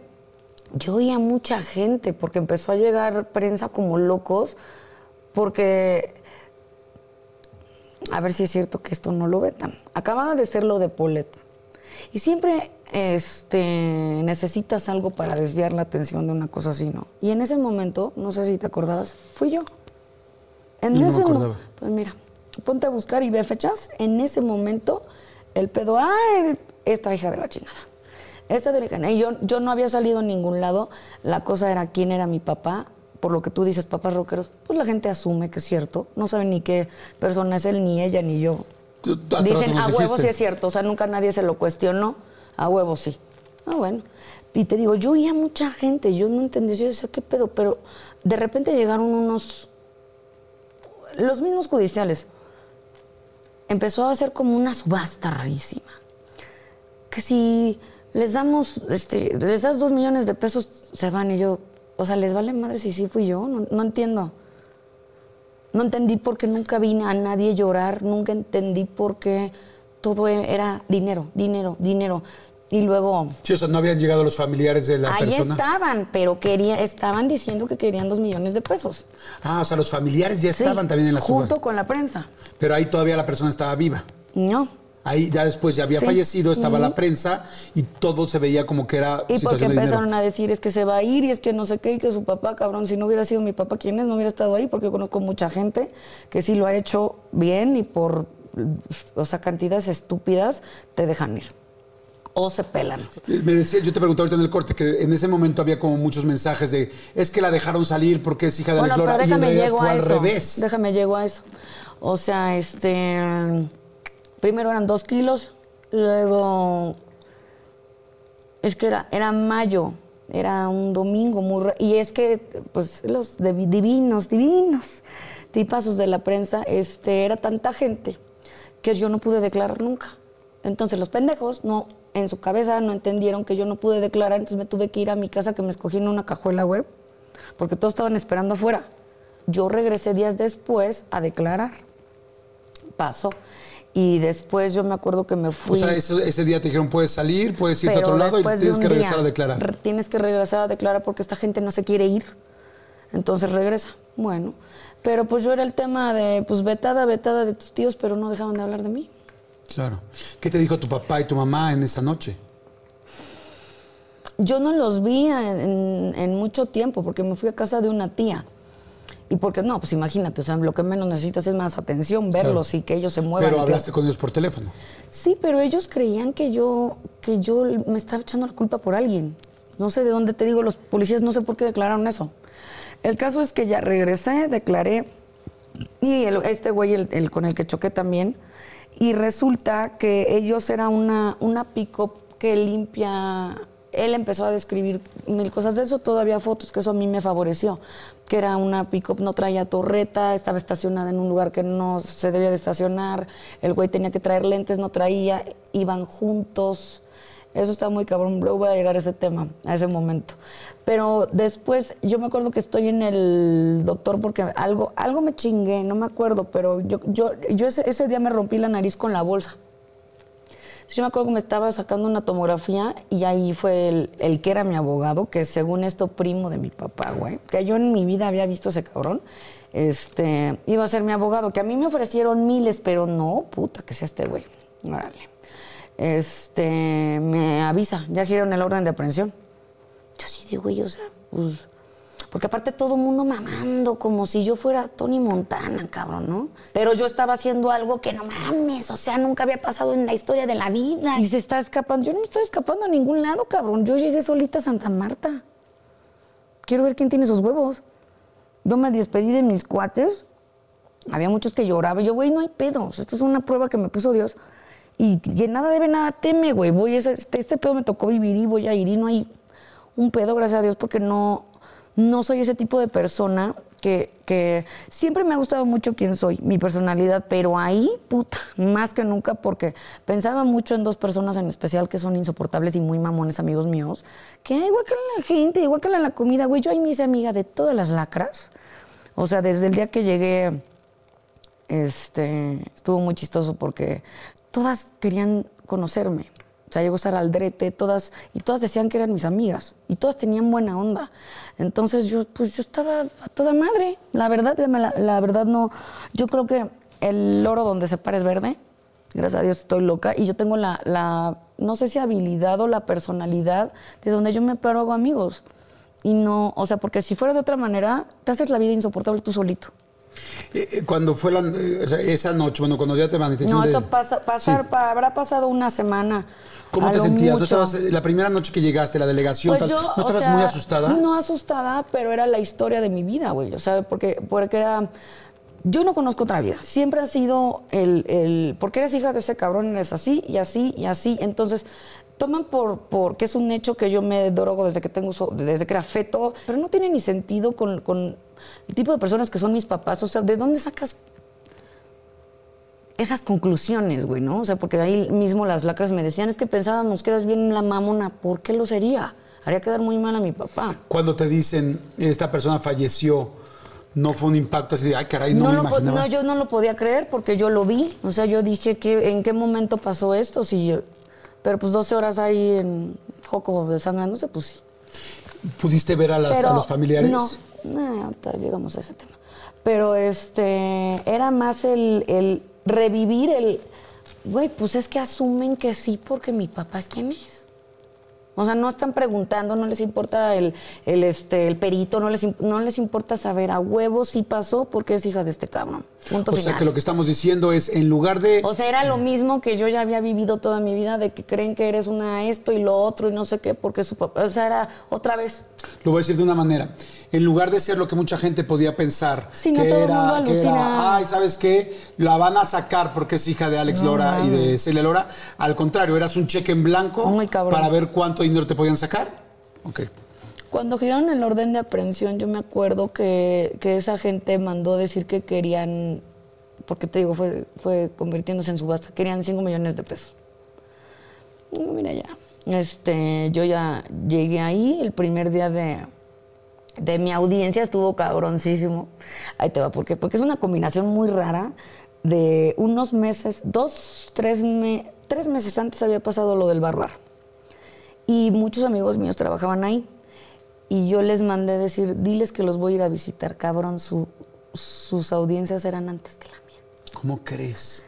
yo oía mucha gente porque empezó a llegar prensa como locos, porque a ver si es cierto que esto no lo vetan. Acababa de ser lo de Polet. Y siempre este, necesitas algo para desviar la atención de una cosa así, ¿no? Y en ese momento, no sé si te acordabas, fui yo. En No me ese acordaba. Pues mira, ponte a buscar y ve fechas. En ese momento, el pedo, ¡ay! Esta hija de la chingada. Esta de la Y yo, yo no había salido a ningún lado. La cosa era quién era mi papá. Por lo que tú dices, papás rockeros, pues la gente asume que es cierto. No saben ni qué persona es él, ni ella, ni yo. Dicen, a huevo dijiste". sí es cierto. O sea, nunca nadie se lo cuestionó. A huevo sí. Ah, bueno. Y te digo, yo oía mucha gente, yo no entendía, yo decía, ¿qué pedo? Pero de repente llegaron unos, los mismos judiciales. Empezó a hacer como una subasta rarísima. Que si les damos, este, les das dos millones de pesos, se van y yo, o sea, les vale madre si sí fui yo, no, no entiendo. No entendí por qué nunca vine a nadie llorar, nunca entendí por qué todo era dinero, dinero, dinero. Y luego, Sí, o sea, no habían llegado los familiares de la ahí persona. estaban, pero quería, estaban diciendo que querían dos millones de pesos. Ah, o sea, los familiares ya Sí, estaban también en la Junto con la prensa. Pero ahí todavía la persona estaba viva. No. Ahí ya después ya había Sí. fallecido, estaba la prensa y todo se veía como que era Y porque empezaron dinero. a decir es que se va a ir y es que no sé qué y que su papá, cabrón, si no hubiera sido mi papá, ¿quién es? No hubiera estado ahí porque yo conozco mucha gente que sí lo ha hecho bien y por, o sea, cantidades estúpidas te dejan ir. O se pelan. Me decía, yo te pregunté ahorita en el corte que en ese momento había como muchos mensajes de es que la dejaron salir porque es hija de Bueno, Alex Lora pero y en llego fue a al revés. Déjame llego a eso. O sea, este. Primero eran dos kilos, luego. Es que era, era mayo, era un domingo muy. Y es que, pues, los de- divinos, divinos tipazos de la prensa, este, era tanta gente que yo no pude declarar nunca. Entonces los pendejos no, en su cabeza no entendieron que yo no pude declarar, entonces me tuve que ir a mi casa que me escogí en una cajuela web, porque todos estaban esperando afuera. Yo regresé días después a declarar. Pasó. Y después yo me acuerdo que me O fui. sea, ese, ese día te dijeron puedes salir, puedes irte a otro lado y tienes que regresar a declarar. Tienes que regresar a declarar porque esta gente no se quiere ir. Entonces regresa. Bueno, pero pues yo era el tema de, pues vetada, vetada de tus tíos, pero no dejaban de hablar de mí. Claro. ¿Qué te dijo tu papá y tu mamá en esa noche? Yo no los vi en, en- en mucho tiempo porque me fui a casa de una tía. Y porque no, pues imagínate, o sea, lo que menos necesitas es más atención, verlos y que ellos se muevan. Pero que- hablaste con ellos por teléfono. Sí, pero ellos creían que yo, que yo me estaba echando la culpa por alguien. No sé de dónde te digo, los policías no sé por qué declararon eso. El caso es que ya regresé, declaré, y el- este güey, el, el con el que choqué también, y resulta que ellos era una, una pick-up que limpia. Él empezó a describir mil cosas de eso, todavía fotos, que eso a mí me favoreció. Que era una pick-up, no traía torreta, estaba estacionada en un lugar que no se debía de estacionar. El güey tenía que traer lentes, no traía, iban juntos. Eso está muy cabrón, luego voy a llegar a ese tema, a ese momento. Pero después, yo me acuerdo que estoy en el doctor porque algo, algo me chingué, no me acuerdo, pero yo, yo, yo ese, ese día me rompí la nariz con la bolsa. Yo me acuerdo que me estaba sacando una tomografía y ahí fue el, que era mi abogado, que según esto primo de mi papá, güey, que yo en mi vida había visto ese cabrón, este, iba a ser mi abogado, que a mí me ofrecieron miles, pero no, puta, que sea este güey, órale. Este, me avisa, ya giraron el orden de aprehensión. Yo sí digo, güey, o sea, pues... Porque aparte todo el mundo mamando, como si yo fuera Tony Montana, cabrón, ¿no? Pero yo estaba haciendo algo que no mames, o sea, nunca había pasado en la historia de la vida. Y se está escapando. Yo no me estoy escapando a ningún lado, cabrón. Yo llegué solita a Santa Marta. Quiero ver quién tiene esos huevos. Yo me despedí de mis cuates. Había muchos que lloraban. Yo, güey, no hay pedos. Esto es una prueba que me puso Dios. Y, y nada debe, nada teme, güey. Voy, este, este pedo me tocó vivir y voy a ir y no hay un pedo, gracias a Dios, porque no, no soy ese tipo de persona que, que siempre me ha gustado mucho quién soy, mi personalidad, pero ahí, puta, más que nunca, porque pensaba mucho en dos personas en especial que son insoportables y muy mamones, amigos míos, que ay, guácala la gente, guácala la comida, güey. Yo ahí me hice amiga de todas las lacras. O sea, desde el día que llegué este, estuvo muy chistoso porque todas querían conocerme. O sea, llegó Sara Aldrete, todas, y todas decían que eran mis amigas, y todas tenían buena onda. Entonces yo, pues yo estaba a toda madre. La verdad, la, la verdad no, yo creo que el oro donde se para es verde. Gracias a Dios estoy loca. Y yo tengo la, la, no sé si habilidad o la personalidad de donde yo me paro hago amigos. Y no, o sea, porque si fuera de otra manera, te haces la vida insoportable tú solito. Eh, eh, Cuando fue la, eh, esa noche, bueno, cuando ya te manifestaste. No, eso pasa, pasar, Sí. pa- habrá pasado una semana. ¿Cómo a te sentías? ¿No mucho. estabas, la primera noche que llegaste, la delegación, Pues tal, ¿no o estabas sea, muy asustada? No asustada, pero era la historia de mi vida, güey. O sea, porque, porque era. Yo no conozco otra vida. Siempre ha sido el, el. Porque eres hija de ese cabrón, eres así y así y así. Entonces, toman por, por que es un hecho que yo me drogo desde que tengo desde que era feto, pero no tiene ni sentido con, con el tipo de personas que son mis papás. O sea, ¿de dónde sacas esas conclusiones, güey, ¿no? O sea, porque ahí mismo las lacras me decían, es que pensábamos que eras bien la mamona, ¿por qué lo sería? Haría quedar muy mal a mi papá. Cuando te dicen, esta persona falleció, no fue un impacto así de, ay, caray, no, No, me lo imaginaba. no, yo no lo podía creer porque yo lo vi. O sea, yo dije, que ¿en qué momento pasó esto? Si yo- pero pues 12 horas ahí en Joco desangrándose, pues sí. ¿Pudiste ver a, las- Pero a los familiares? No, no, ahorita llegamos a ese tema. Pero este, era más el, el revivir el, güey, pues es que asumen que sí porque mi papá es quien es. O sea, no están preguntando, no les importa el, el, este, el perito, no les, no les importa saber a huevo si pasó porque es hija de este cabrón. Punto O sea, que lo que estamos diciendo es, en lugar de... O sea, era lo mismo que yo ya había vivido toda mi vida, de que creen que eres una esto y lo otro y no sé qué, porque su papá, o sea, era otra vez. Lo voy a decir de una manera. En lugar de ser lo que mucha gente podía pensar, Sí, no, que, era, que era, ay, ¿sabes qué? La van a sacar porque es hija de Alex Lora y de Celia Lora. Al contrario, eras un cheque en blanco para ver cuánto dinero te podían sacar. Ok. Cuando giraron el orden de aprehensión, yo me acuerdo que, que esa gente mandó decir que querían, porque te digo, fue, fue convirtiéndose en subasta, querían 5 millones de pesos. Y Mira ya, este, yo ya llegué ahí el primer día de, de mi audiencia, estuvo cabroncísimo. Ahí te va, ¿por qué? Porque es una combinación muy rara de unos meses, dos, tres, me- tres meses antes había pasado lo del barbar. Y muchos amigos míos trabajaban ahí. Y yo les mandé decir, diles que los voy a ir a visitar, cabrón. su- sus audiencias eran antes que la mía. ¿Cómo crees?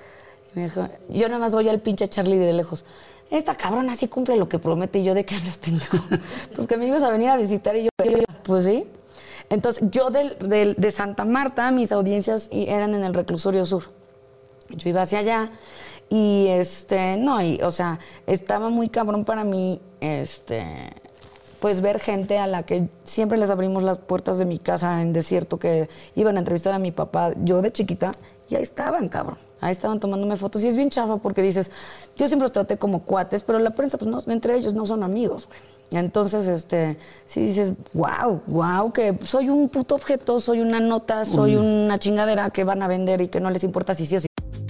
Y me dijo, yo nada más voy al pinche Charlie de lejos. Esta cabrona sí cumple lo que promete. Y yo, ¿de qué hablas, pendejo? *laughs* pues que me ibas a venir a visitar. Y yo, pues sí. Entonces, yo del- del- de Santa Marta, mis audiencias eran en el reclusorio sur. Yo iba hacia allá y este, no, y, o sea, estaba muy cabrón para mí, este, pues ver gente a la que siempre les abrimos las puertas de mi casa en desierto que iban a entrevistar a mi papá, yo de chiquita, y ahí estaban, cabrón. Ahí estaban tomándome fotos y es bien chafa porque dices, yo siempre los traté como cuates, pero la prensa, pues no, entre ellos no son amigos, güey. Entonces, este, sí dices, wow, wow, que soy un puto objeto, soy una nota, soy una chingadera que van a vender y que no les importa si sí o si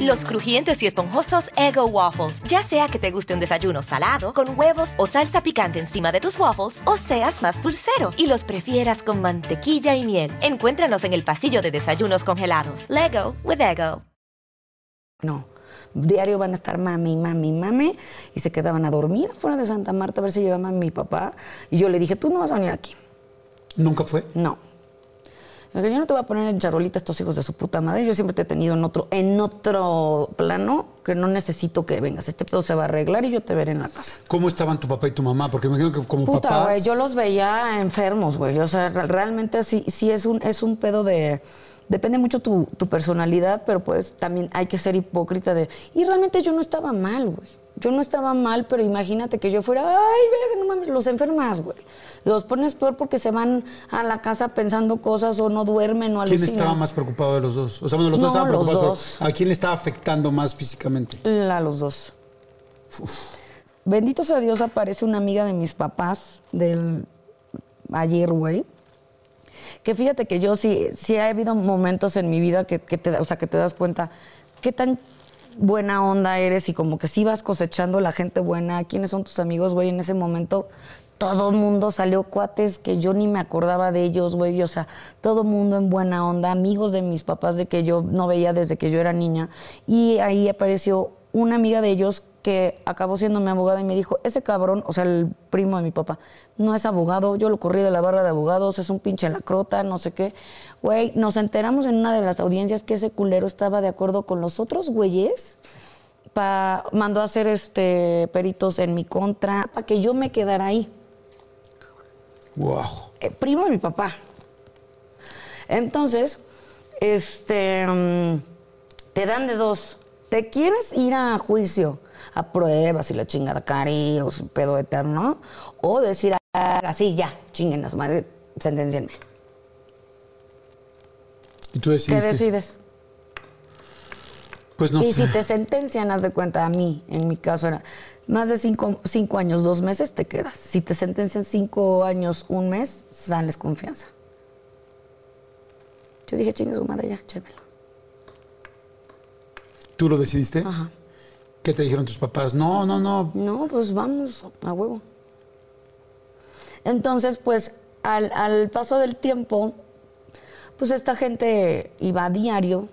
Los crujientes y esponjosos Ego Waffles. Ya sea que te guste un desayuno salado, con huevos o salsa picante encima de tus waffles, o seas más dulcero y los prefieras con mantequilla y miel. Encuéntranos en el pasillo de desayunos congelados. Lego with Ego. No. Diario van a estar mami, mami, mami. Y se quedaban a dormir afuera de Santa Marta a ver si llevaba a mi papá. Y yo le dije, tú no vas a venir aquí. ¿Nunca fue? No. Yo no te voy a poner en charolita a estos hijos de su puta madre. Yo siempre te he tenido en otro, en otro plano que no necesito que vengas. Este pedo se va a arreglar y yo te veré en la casa. ¿Cómo estaban tu papá y tu mamá? Porque me imagino que como Puta, papás... güey, yo los veía enfermos, güey. O sea, re- realmente sí, sí es un, es un pedo de. Depende mucho tu, tu personalidad, pero pues también hay que ser hipócrita de. Y realmente yo no estaba mal, güey. Yo no estaba mal, pero imagínate que yo fuera, ay, verga, no mames, los enfermas, güey. Los pones peor porque se van a la casa pensando cosas o no duermen o ¿Quién alucinan. estaba más preocupado de los dos? O sea, bueno, los dos No, estaban preocupados. dos. ¿A quién le estaba afectando más físicamente? A los dos. Bendito sea Dios, aparece una amiga de mis papás del ayer, güey. Que fíjate que yo sí, sí ha habido momentos en mi vida que, que te, o sea, que te das cuenta qué tan buena onda eres y como que sí vas cosechando la gente buena, quiénes son tus amigos, güey. En ese momento todo el mundo salió cuates que yo ni me acordaba de ellos, güey. O sea, todo el mundo en buena onda, amigos de mis papás de que yo no veía desde que yo era niña. Y ahí apareció una amiga de ellos que acabó siendo mi abogado y me dijo, ese cabrón, o sea, el primo de mi papá, no es abogado, yo lo corrí de la barra de abogados, es un pinche lacrota, no sé qué. Güey, nos enteramos en una de las audiencias que ese culero estaba de acuerdo con los otros güeyes, pa, mandó a hacer este peritos en mi contra, para que yo me quedara ahí. Wow. Eh, primo de mi papá. Entonces, este, mm, te dan de dos. ¿Te quieres ir a juicio, a pruebas y la chingada cari o su pedo eterno? O decir, "Ah, así ya, chinguen a su madre, sentencienme. Y tú ¿Qué decidiste. decides? Pues no y sé. si te sentencian, haz de cuenta, a mí, en mi caso era más de cinco, cinco años, dos meses, te quedas. Si te sentencian cinco años, un mes, sales confianza. Yo dije, chingue su madre ya, échenmelo. ¿Tú lo decidiste? Ajá. ¿Qué te dijeron tus papás? No, no, no. No, pues vamos a huevo. Entonces, pues al, al paso del tiempo, pues esta gente iba a diario,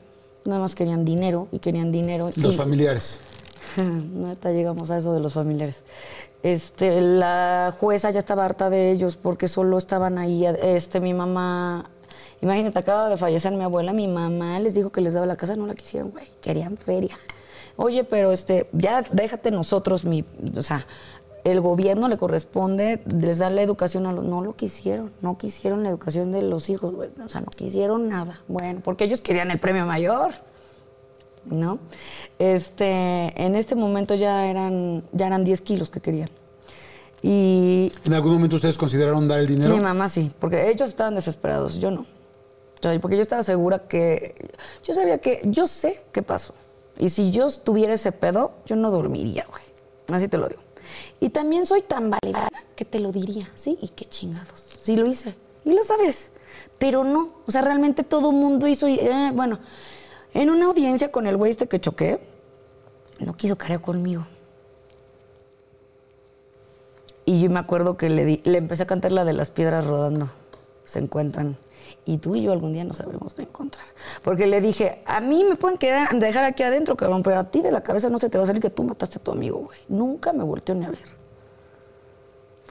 nada más querían dinero y querían dinero. Los y- familiares. *laughs* Ahorita llegamos a eso de los familiares. Este, la jueza ya estaba harta de ellos porque solo estaban ahí. Este, mi mamá, imagínate, acaba de fallecer mi abuela, mi mamá les dijo que les daba la casa, no la quisieron, güey, querían feria. Oye, pero este, ya déjate nosotros, mi, o sea, el gobierno le corresponde, les da la educación a los, no lo quisieron, no quisieron la educación de los hijos, o sea, no quisieron nada. Bueno, porque ellos querían el premio mayor. ¿No? Este, en este momento ya eran, ya eran 10 kilos que querían. Y ¿En algún momento ustedes consideraron dar el dinero? mi mamá sí, porque ellos estaban desesperados, yo no. Porque yo estaba segura que, yo sabía que, yo sé qué pasó. Y si yo tuviera ese pedo, yo no dormiría, güey. Así te lo digo. Y también soy tan valida que te lo diría, ¿sí? Y qué chingados. Sí lo hice. Y lo sabes. Pero no. O sea, realmente todo el mundo hizo. y, eh, bueno, en una audiencia con el güey este que choqué, no quiso careo conmigo. Y yo me acuerdo que le, di- le empecé a cantar la de las piedras rodando. Se encuentran. Y tú y yo algún día nos sabremos de encontrar. Porque le dije, a mí me pueden quedar, dejar aquí adentro, cabrón, pero a ti de la cabeza no se te va a salir que tú mataste a tu amigo, güey. Nunca me volteó ni a ver.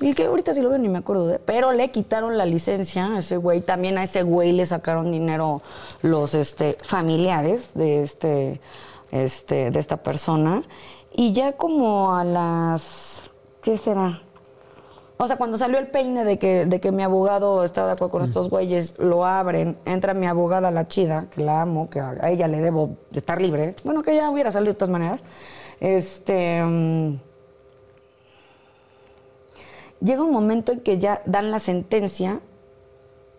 Y que ahorita si lo veo ni me acuerdo de. Pero le quitaron la licencia a ese güey. También a ese güey le sacaron dinero los este, familiares de este, este, de esta persona. Y ya como a las. ¿Qué será? O sea, cuando salió el peine de que, de que mi abogado estaba de acuerdo con estos güeyes, lo abren, entra mi abogada, la chida, que la amo, que a ella le debo de estar libre. Bueno, que ya hubiera salido de todas maneras. Este. mm, llega un momento en que ya dan la sentencia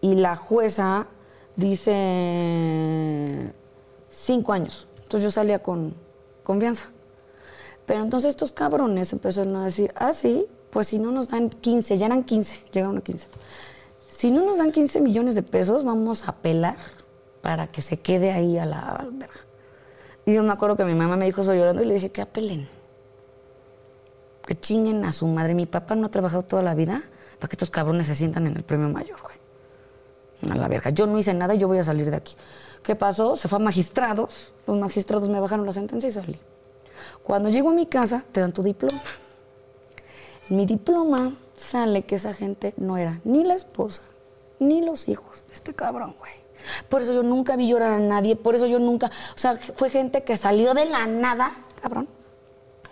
y la jueza dice cinco años. Entonces yo salía con confianza. Pero entonces estos cabrones empezaron a decir, ah, sí, pues si no nos dan 15, ya eran 15, llegaron a 15. Si no nos dan 15 millones de pesos, vamos a apelar para que se quede ahí a la alberga. Y yo me acuerdo que mi mamá me dijo eso llorando y le dije que apelen que chinguen a su madre. Mi papá no ha trabajado toda la vida para que estos cabrones se sientan en el premio mayor, güey. A la verga. Yo no hice nada y yo voy a salir de aquí. ¿Qué pasó? Se fue a magistrados. Los magistrados me bajaron la sentencia y salí. Cuando llego a mi casa, te dan tu diploma. Mi diploma sale que esa gente no era ni la esposa, ni los hijos de este cabrón, güey. Por eso yo nunca vi llorar a nadie, por eso yo nunca, o sea, fue gente que salió de la nada, cabrón,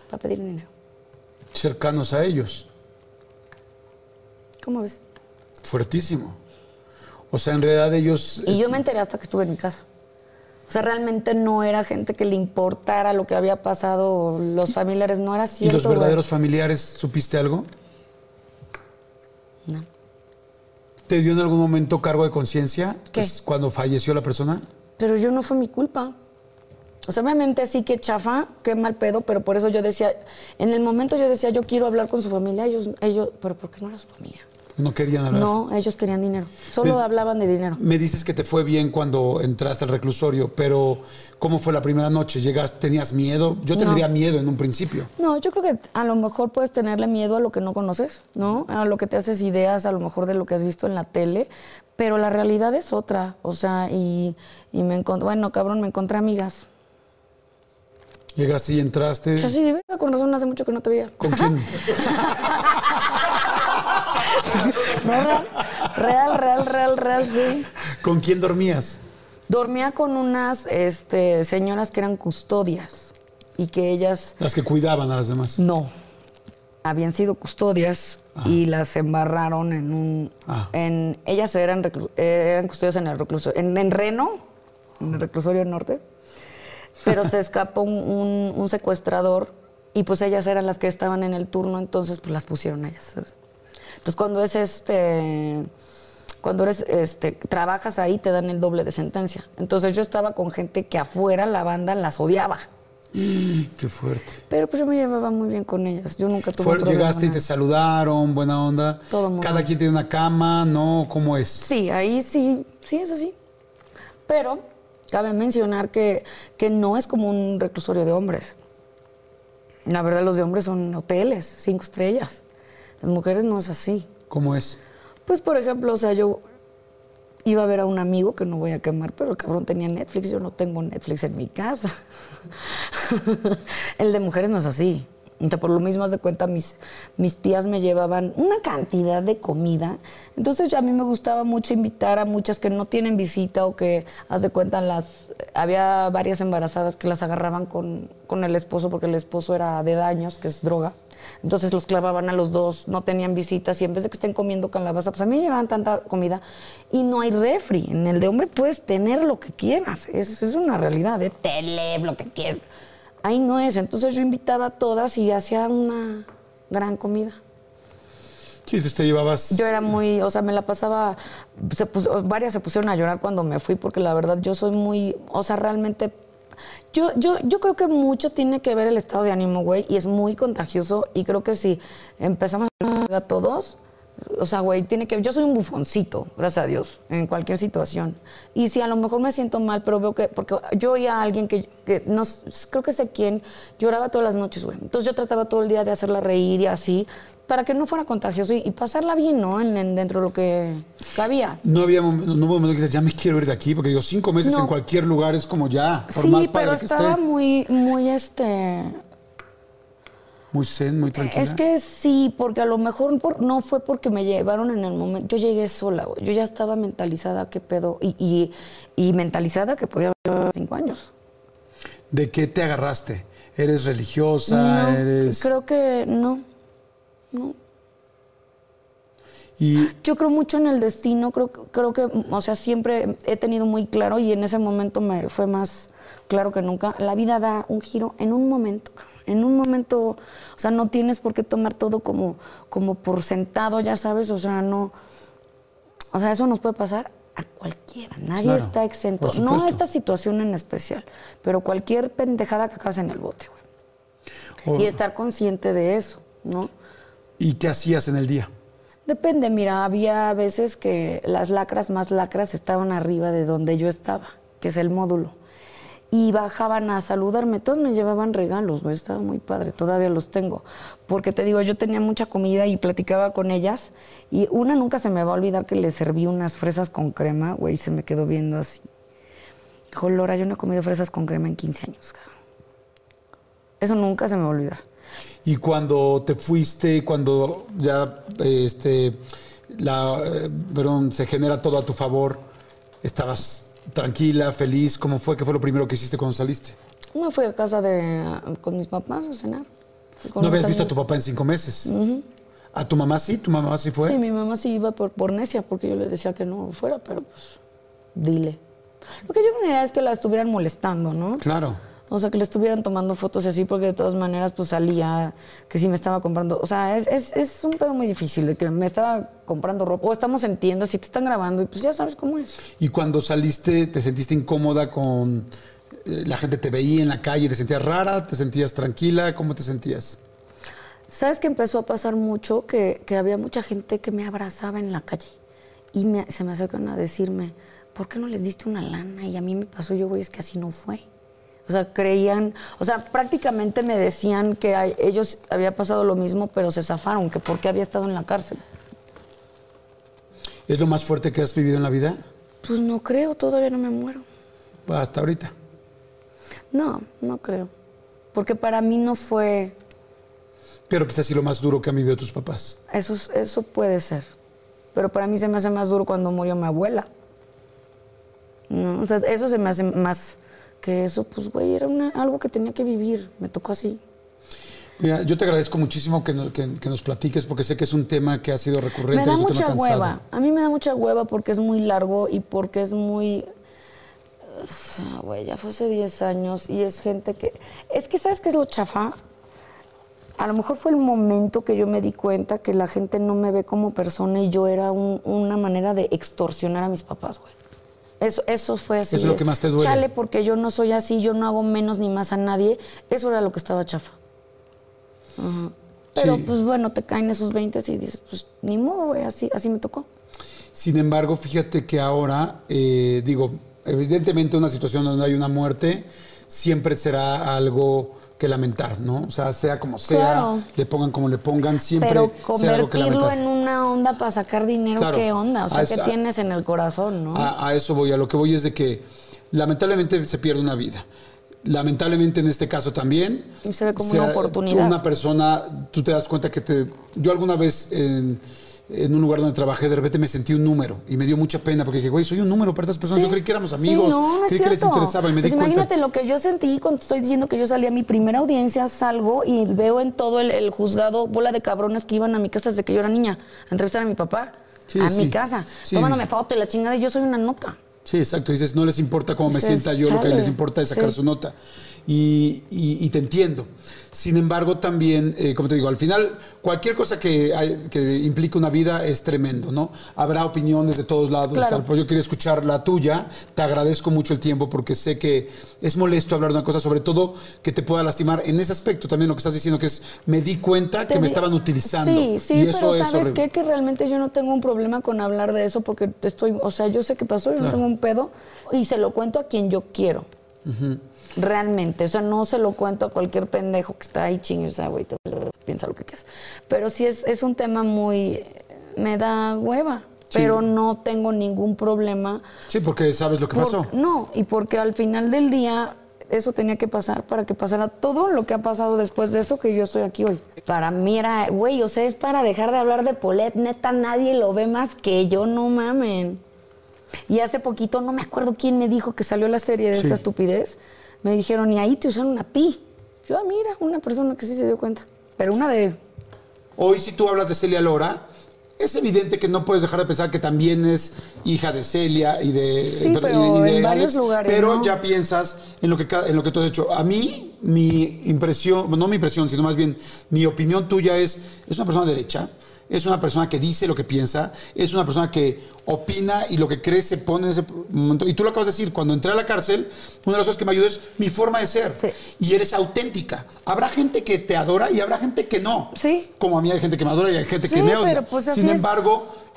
para pedir dinero. Cercanos a ellos. ¿Cómo ves? Fuertísimo. O sea, en realidad ellos... Y yo me enteré hasta que estuve en mi casa. O sea, realmente no era gente que le importara lo que había pasado, los familiares, no era ¿Y cierto. los güey. verdaderos familiares, supiste algo? No. ¿Te dio en algún momento cargo de conciencia? Pues, cuando falleció la persona. Pero yo no fue mi culpa. O sea, obviamente sí que chafa, qué mal pedo, pero por eso yo decía, en el momento yo decía, yo quiero hablar con su familia, ellos, ellos, pero ¿por qué no era su familia? No querían hablar. No, ellos querían dinero. Solo Me- hablaban de dinero. Me dices que te fue bien cuando entraste al reclusorio, pero ¿cómo fue la primera noche? ¿Llegaste, tenías miedo? Yo No. tendría miedo en un principio. No, yo creo que a lo mejor puedes tenerle miedo a lo que no conoces, ¿no? A lo que te haces ideas, a lo mejor de lo que has visto en la tele, pero la realidad es otra. O sea, y, y me encontré, bueno, cabrón, me encontré amigas. Llegaste y entraste. Sí, venga, con razón, hace mucho que no te veía. ¿Con quién? *laughs* No, real, real, real, real, real, sí. ¿Con quién dormías? Dormía con unas este, señoras que eran custodias y que ellas Las que cuidaban a las demás. no habían sido custodias y las embarraron en un Ah. en ellas eran eran custodias en el reclusorio en, en Reno en el reclusorio norte pero se escapó un, un- un secuestrador y pues ellas eran las que estaban en el turno entonces pues las pusieron ellas ¿sabes? entonces cuando es este cuando eres este trabajas ahí te dan el doble de sentencia entonces yo estaba con gente que afuera la banda las odiaba Qué fuerte. pero pues yo me llevaba muy bien con ellas yo nunca tuve Fue- un problema llegaste y te saludaron, buena onda. Todo muy Cada bien. quien tiene una cama, ¿no? ¿Cómo es? Sí, ahí sí, sí es así. Pero cabe mencionar que, que no es como un reclusorio de hombres. La verdad, los de hombres son hoteles, cinco estrellas. Las mujeres no es así. ¿Cómo es? Pues, por ejemplo, o sea, yo iba a ver a un amigo que no voy a quemar, pero el cabrón tenía Netflix. Yo no tengo Netflix en mi casa. *laughs* el de mujeres no es así. Por lo mismo, haz de cuenta, mis, mis tías me llevaban una cantidad de comida. Entonces, ya a mí me gustaba mucho invitar a muchas que no tienen visita o que, haz de cuenta, las había varias embarazadas que las agarraban con, con el esposo porque el esposo era de daños, que es droga. Entonces los clavaban a los dos, no tenían visitas y en vez de que estén comiendo calabaza, pues a mí me llevaban tanta comida y no hay refri. En el de hombre puedes tener lo que quieras, es, es una realidad, de tele, lo que quieras. Ahí no es, entonces yo invitaba a todas y hacía una gran comida. Sí, te llevabas. Yo era muy, o sea, me la pasaba, se puso- varias se pusieron a llorar cuando me fui porque la verdad yo soy muy, o sea, realmente, yo, yo, yo creo que mucho tiene que ver el estado de ánimo, güey, y es muy contagioso y creo que si empezamos a a todos, o sea, güey, tiene que, yo soy un bufoncito, gracias a Dios, en cualquier situación. Y si a lo mejor me siento mal, pero veo que, porque yo oía a alguien que, que no, creo que sé quién, lloraba todas las noches, güey. Entonces yo trataba todo el día de hacerla reír y así, para que no fuera contagioso y, y pasarla bien, ¿no? En, en- dentro de lo que cabía. No había no hubo momento que dices, ya me quiero ir de aquí, porque digo, cinco meses No. en cualquier lugar es como ya, por sí, más pero padre que estaba esté. muy, muy, este... Muy zen, muy tranquila. Es que sí, porque a lo mejor por- no fue porque me llevaron en el momento. Yo llegué sola, güey. Yo ya estaba mentalizada, qué pedo. Y, y, y mentalizada que podía haber cinco años. ¿De qué te agarraste? ¿Eres religiosa? no, ¿Eres...? creo que no. No. Y Yo creo mucho en el destino, creo, que- creo que, o sea, siempre he tenido muy claro y en ese momento me fue más claro que nunca. La vida da un giro en un momento, cabrón. En un momento, o sea, no tienes por qué tomar todo como, como por sentado, ya sabes, o sea, no, o sea, eso nos puede pasar a cualquiera, nadie Claro, está exento, no supuesto. esta situación en especial, pero cualquier pendejada que acabas en el bote, güey. Y estar consciente de eso, ¿no? ¿Y qué hacías en el día? Depende, mira, había veces que las lacras más lacras estaban arriba de donde yo estaba, que es el módulo. Y bajaban a saludarme, todos me llevaban regalos, güey, estaba muy padre, todavía los tengo. Porque te digo, yo tenía mucha comida y platicaba con ellas. Y una nunca se me va a olvidar que le serví unas fresas con crema, güey, se me quedó viendo así. Dijo, Lora, yo no he comido fresas con crema en 15 años. Eso nunca se me va a olvidar. Y cuando te fuiste, cuando ya este, la, eh, perdón, se genera todo a tu favor, estabas tranquila, feliz, ¿cómo fue? ¿Qué fue lo primero que hiciste cuando saliste? Me fui a casa de, con mis papás a cenar. No habías visto a tu papá en cinco meses. ¿A tu mamá sí? ¿Tu mamá sí fue? Sí, mi mamá sí iba por, por necia, porque yo le decía que no fuera, pero pues, dile. Lo que yo quería es que la estuvieran molestando, ¿no? Claro. O sea, que le estuvieran tomando fotos y así, porque de todas maneras, pues salía, que sí me estaba comprando. O sea, es, es, es un pedo muy difícil de que me estaba comprando ropa. O estamos en tiendas y te están grabando y pues ya sabes cómo es. Y cuando saliste, ¿te sentiste incómoda con... eh, la gente te veía en la calle, ¿te sentías rara? ¿Te sentías tranquila? ¿Cómo te sentías? ¿Sabes que empezó a pasar mucho? Que, que había mucha gente que me abrazaba en la calle y me- se me acercan a decirme, ¿por qué no les diste una lana? Y a mí me pasó, yo, güey, es que así no fue. O sea, creían, o sea, prácticamente me decían que a ellos había pasado lo mismo, pero se zafaron, que porque había estado en la cárcel. ¿Es lo más fuerte que has vivido en la vida? Pues no creo, todavía no me muero. Hasta ahorita. No, no creo. Porque para mí no fue... Pero quizás sí lo más duro que han vivido tus papás. Eso, es- eso puede ser. Pero para mí se me hace más duro cuando murió mi abuela. No, o sea, eso se me hace más que eso, pues, güey, era una- algo que tenía que vivir. Me tocó así. Mira, yo te agradezco muchísimo que, no- que- que nos platiques porque sé que es un tema que ha sido recurrente. Me da es un tema mucha cansado. hueva. A mí me da mucha hueva porque es muy largo y porque es muy. O sea, güey, ya fue hace 10 años y es gente que. Es que, ¿sabes qué es lo chafa? A lo mejor fue el momento que yo me di cuenta que la gente no me ve como persona y yo era un- una manera de extorsionar a mis papás, güey. Eso, eso fue así. Eso es lo que más te duele. Chale, porque yo no soy así, yo no hago menos ni más a nadie. Eso era lo que estaba chafa. Ajá. Pero Sí. pues bueno, te caen esos 20 y dices, pues ni modo, güey, así, así me tocó. Sin embargo, fíjate que ahora, eh, digo, evidentemente una situación donde hay una muerte siempre será algo que lamentar, ¿no? O sea, sea como sea, Claro. le pongan como le pongan, siempre Pero será algo que lamentar. en una onda para sacar dinero, Claro. ¿qué onda? O sea, ¿qué tienes en el corazón, no? A, a eso voy, a lo que voy es de que lamentablemente se pierde una vida. Lamentablemente en este caso también. Y se ve como sea, una oportunidad. Una persona, tú te das cuenta que te... Yo alguna vez en, en un lugar donde trabajé, de repente me sentí un número y me dio mucha pena porque dije, güey, soy un número para estas personas. Sí. Yo creí que éramos Sí, amigos, no, es que les interesaba y me Pues di cuenta. imagínate lo que yo sentí cuando estoy diciendo que yo salí a mi primera audiencia, salgo y veo en todo el, el juzgado bola de cabrones que iban a mi casa desde que yo era niña a entrevistar a mi papá. Sí, a sí. mi casa, Sí, tomándome foto y la chingada y yo soy una nota. Sí, exacto. Dices, no les importa cómo me Dices, sienta yo, lo que les importa es sacar Sí. su nota. Y, y- y te entiendo. Sin embargo, también, eh, como te digo, al final, cualquier cosa que, hay- que implique una vida es tremendo, ¿no? Habrá opiniones de todos lados. Claro. Tal, pero yo quería escuchar la tuya. Te agradezco mucho el tiempo porque sé que es molesto hablar de una cosa, sobre todo que te pueda lastimar en ese aspecto. También lo que estás diciendo, que es, me di cuenta que Te me di- estaban utilizando. Sí, sí, y eso pero es ¿sabes horrible. qué? Que realmente yo no tengo un problema con hablar de eso porque estoy, o sea, yo sé que pasó, yo Claro. no tengo un pedo y se lo cuento a quien yo quiero. Realmente, o sea, no se lo cuento a cualquier pendejo que está ahí chingue, o sea, güey, te- piensa lo que quieras. Pero sí es, es un tema muy, me da hueva, Sí. pero no tengo ningún problema. Sí, porque sabes lo que por- pasó. No, y porque al final del día eso tenía que pasar para que pasara todo lo que ha pasado después de eso que yo estoy aquí hoy. Para mí era, güey, o sea, es para dejar de hablar de Polet, neta, nadie lo ve más que yo, no mamen. Y hace poquito, no me acuerdo quién me dijo que salió la serie de Sí. esta estupidez, me dijeron, y ahí te usaron a ti. Yo, ah, mira, una persona que sí se dio cuenta. Pero una de... Hoy si tú hablas de Celia Lora, es evidente que no puedes dejar de pensar que también es hija de Celia y de, Sí, y pero en varios lugares, pero ¿no? ya piensas en lo que en lo que tú has hecho. A mí mi impresión, no mi impresión, sino más bien mi opinión tuya es es una persona derecha. Es una persona que dice lo que piensa, es una persona que opina y lo que cree se pone en ese momento. Y tú lo acabas de decir, cuando entré a la cárcel, una de las cosas que me ayudó es mi forma de ser. Sí. Y eres auténtica. Habrá gente que te adora y habrá gente que no. Sí. Como a mí hay gente que me adora y hay gente que me odia. pero pues Sin es.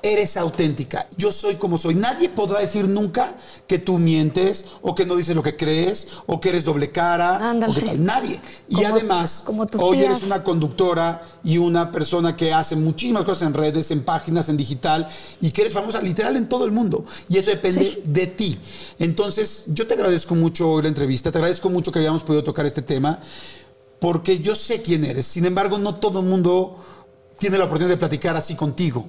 Eres auténtica. Yo soy como soy. Nadie podrá decir nunca que tú mientes o que no dices lo que crees o que eres doble cara. Ándale. o que tal. Nadie. Y Como- además, como hoy tías. eres una conductora y una persona que hace muchísimas cosas en redes, en páginas, en digital y que eres famosa literal en todo el mundo. Y eso depende Sí. de ti. Entonces, yo te agradezco mucho hoy la entrevista. Te agradezco mucho que hayamos podido tocar este tema porque yo sé quién eres. Sin embargo, no todo el mundo tiene la oportunidad de platicar así contigo.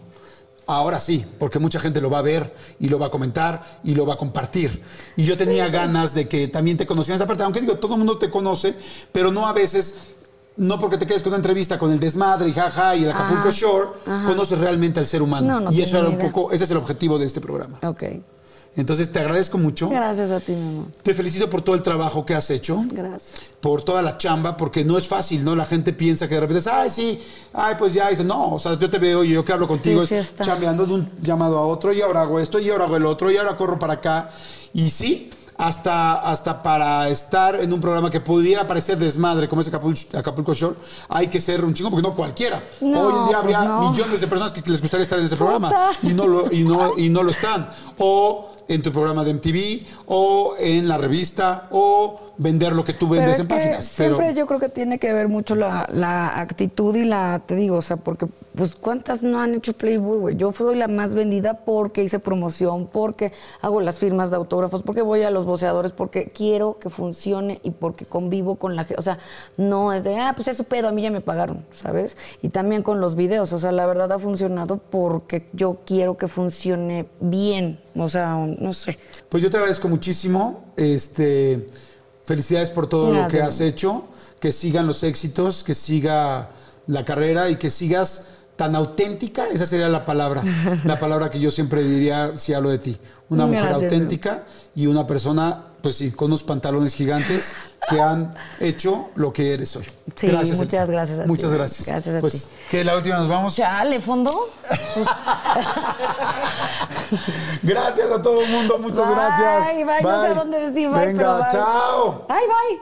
Ahora sí, porque mucha gente lo va a ver y lo va a comentar y lo va a compartir. Y yo tenía ganas de que también te conocieran esa parte, aunque digo, todo el mundo te conoce, pero no a veces, no porque te quedes con una entrevista con el desmadre y jaja y el Acapulco Ajá, Shore, ajá. conoces realmente al ser humano. No, no y eso era un idea. poco, ese es el objetivo de este programa. Ok. Entonces te agradezco mucho. Gracias a ti, mi amor. Te felicito por todo el trabajo que has hecho Gracias. por toda la chamba, porque no es fácil, ¿no? La gente piensa que de repente es, ay, sí, ay, pues ya, dice, no, o sea, yo te veo y yo que hablo contigo, Sí, sí es chambeando de un llamado a otro, y ahora hago esto, y ahora hago el otro, y ahora corro para acá. Y sí, hasta, hasta para estar en un programa que pudiera parecer desmadre, como es Acapulco, Acapulco Shore, hay que ser un chingo, porque no cualquiera. No, Hoy en día pues habría no. millones de personas que les gustaría estar en ese programa y no lo, y no, y no lo están. O en tu programa de MTV o en la revista o vender lo que tú Pero vendes es en páginas. Pero siempre yo creo que tiene que ver mucho la, la actitud y la, te digo, o sea, porque, pues, ¿cuántas no han hecho Playboy, güey? Yo soy la más vendida porque hice promoción, porque hago las firmas de autógrafos, porque voy a los boceadores, porque quiero que funcione y porque convivo con la gente. O sea, no es de, ah, pues es su pedo, a mí ya me pagaron, ¿sabes? Y también con los videos, o sea, la verdad ha funcionado porque yo quiero que funcione bien, o sea, no sé. Pues yo te agradezco muchísimo. Este, felicidades por todo lo que has hecho. Que sigan los éxitos, que siga la carrera y que sigas tan auténtica. Esa sería la palabra. *laughs* la palabra que yo siempre diría si hablo de ti. Una mujer auténtica y una persona, pues sí, con unos pantalones gigantes que han hecho lo que eres hoy. Sí, gracias. muchas gracias a ti. Muchas gracias. Gracias a pues, ti. que la última nos vamos. Chale, fondo. *laughs* Gracias a todo el mundo. Muchas Bye, gracias. bye, no sé dónde decir bye, Venga, pero bye. chao. Bye, bye.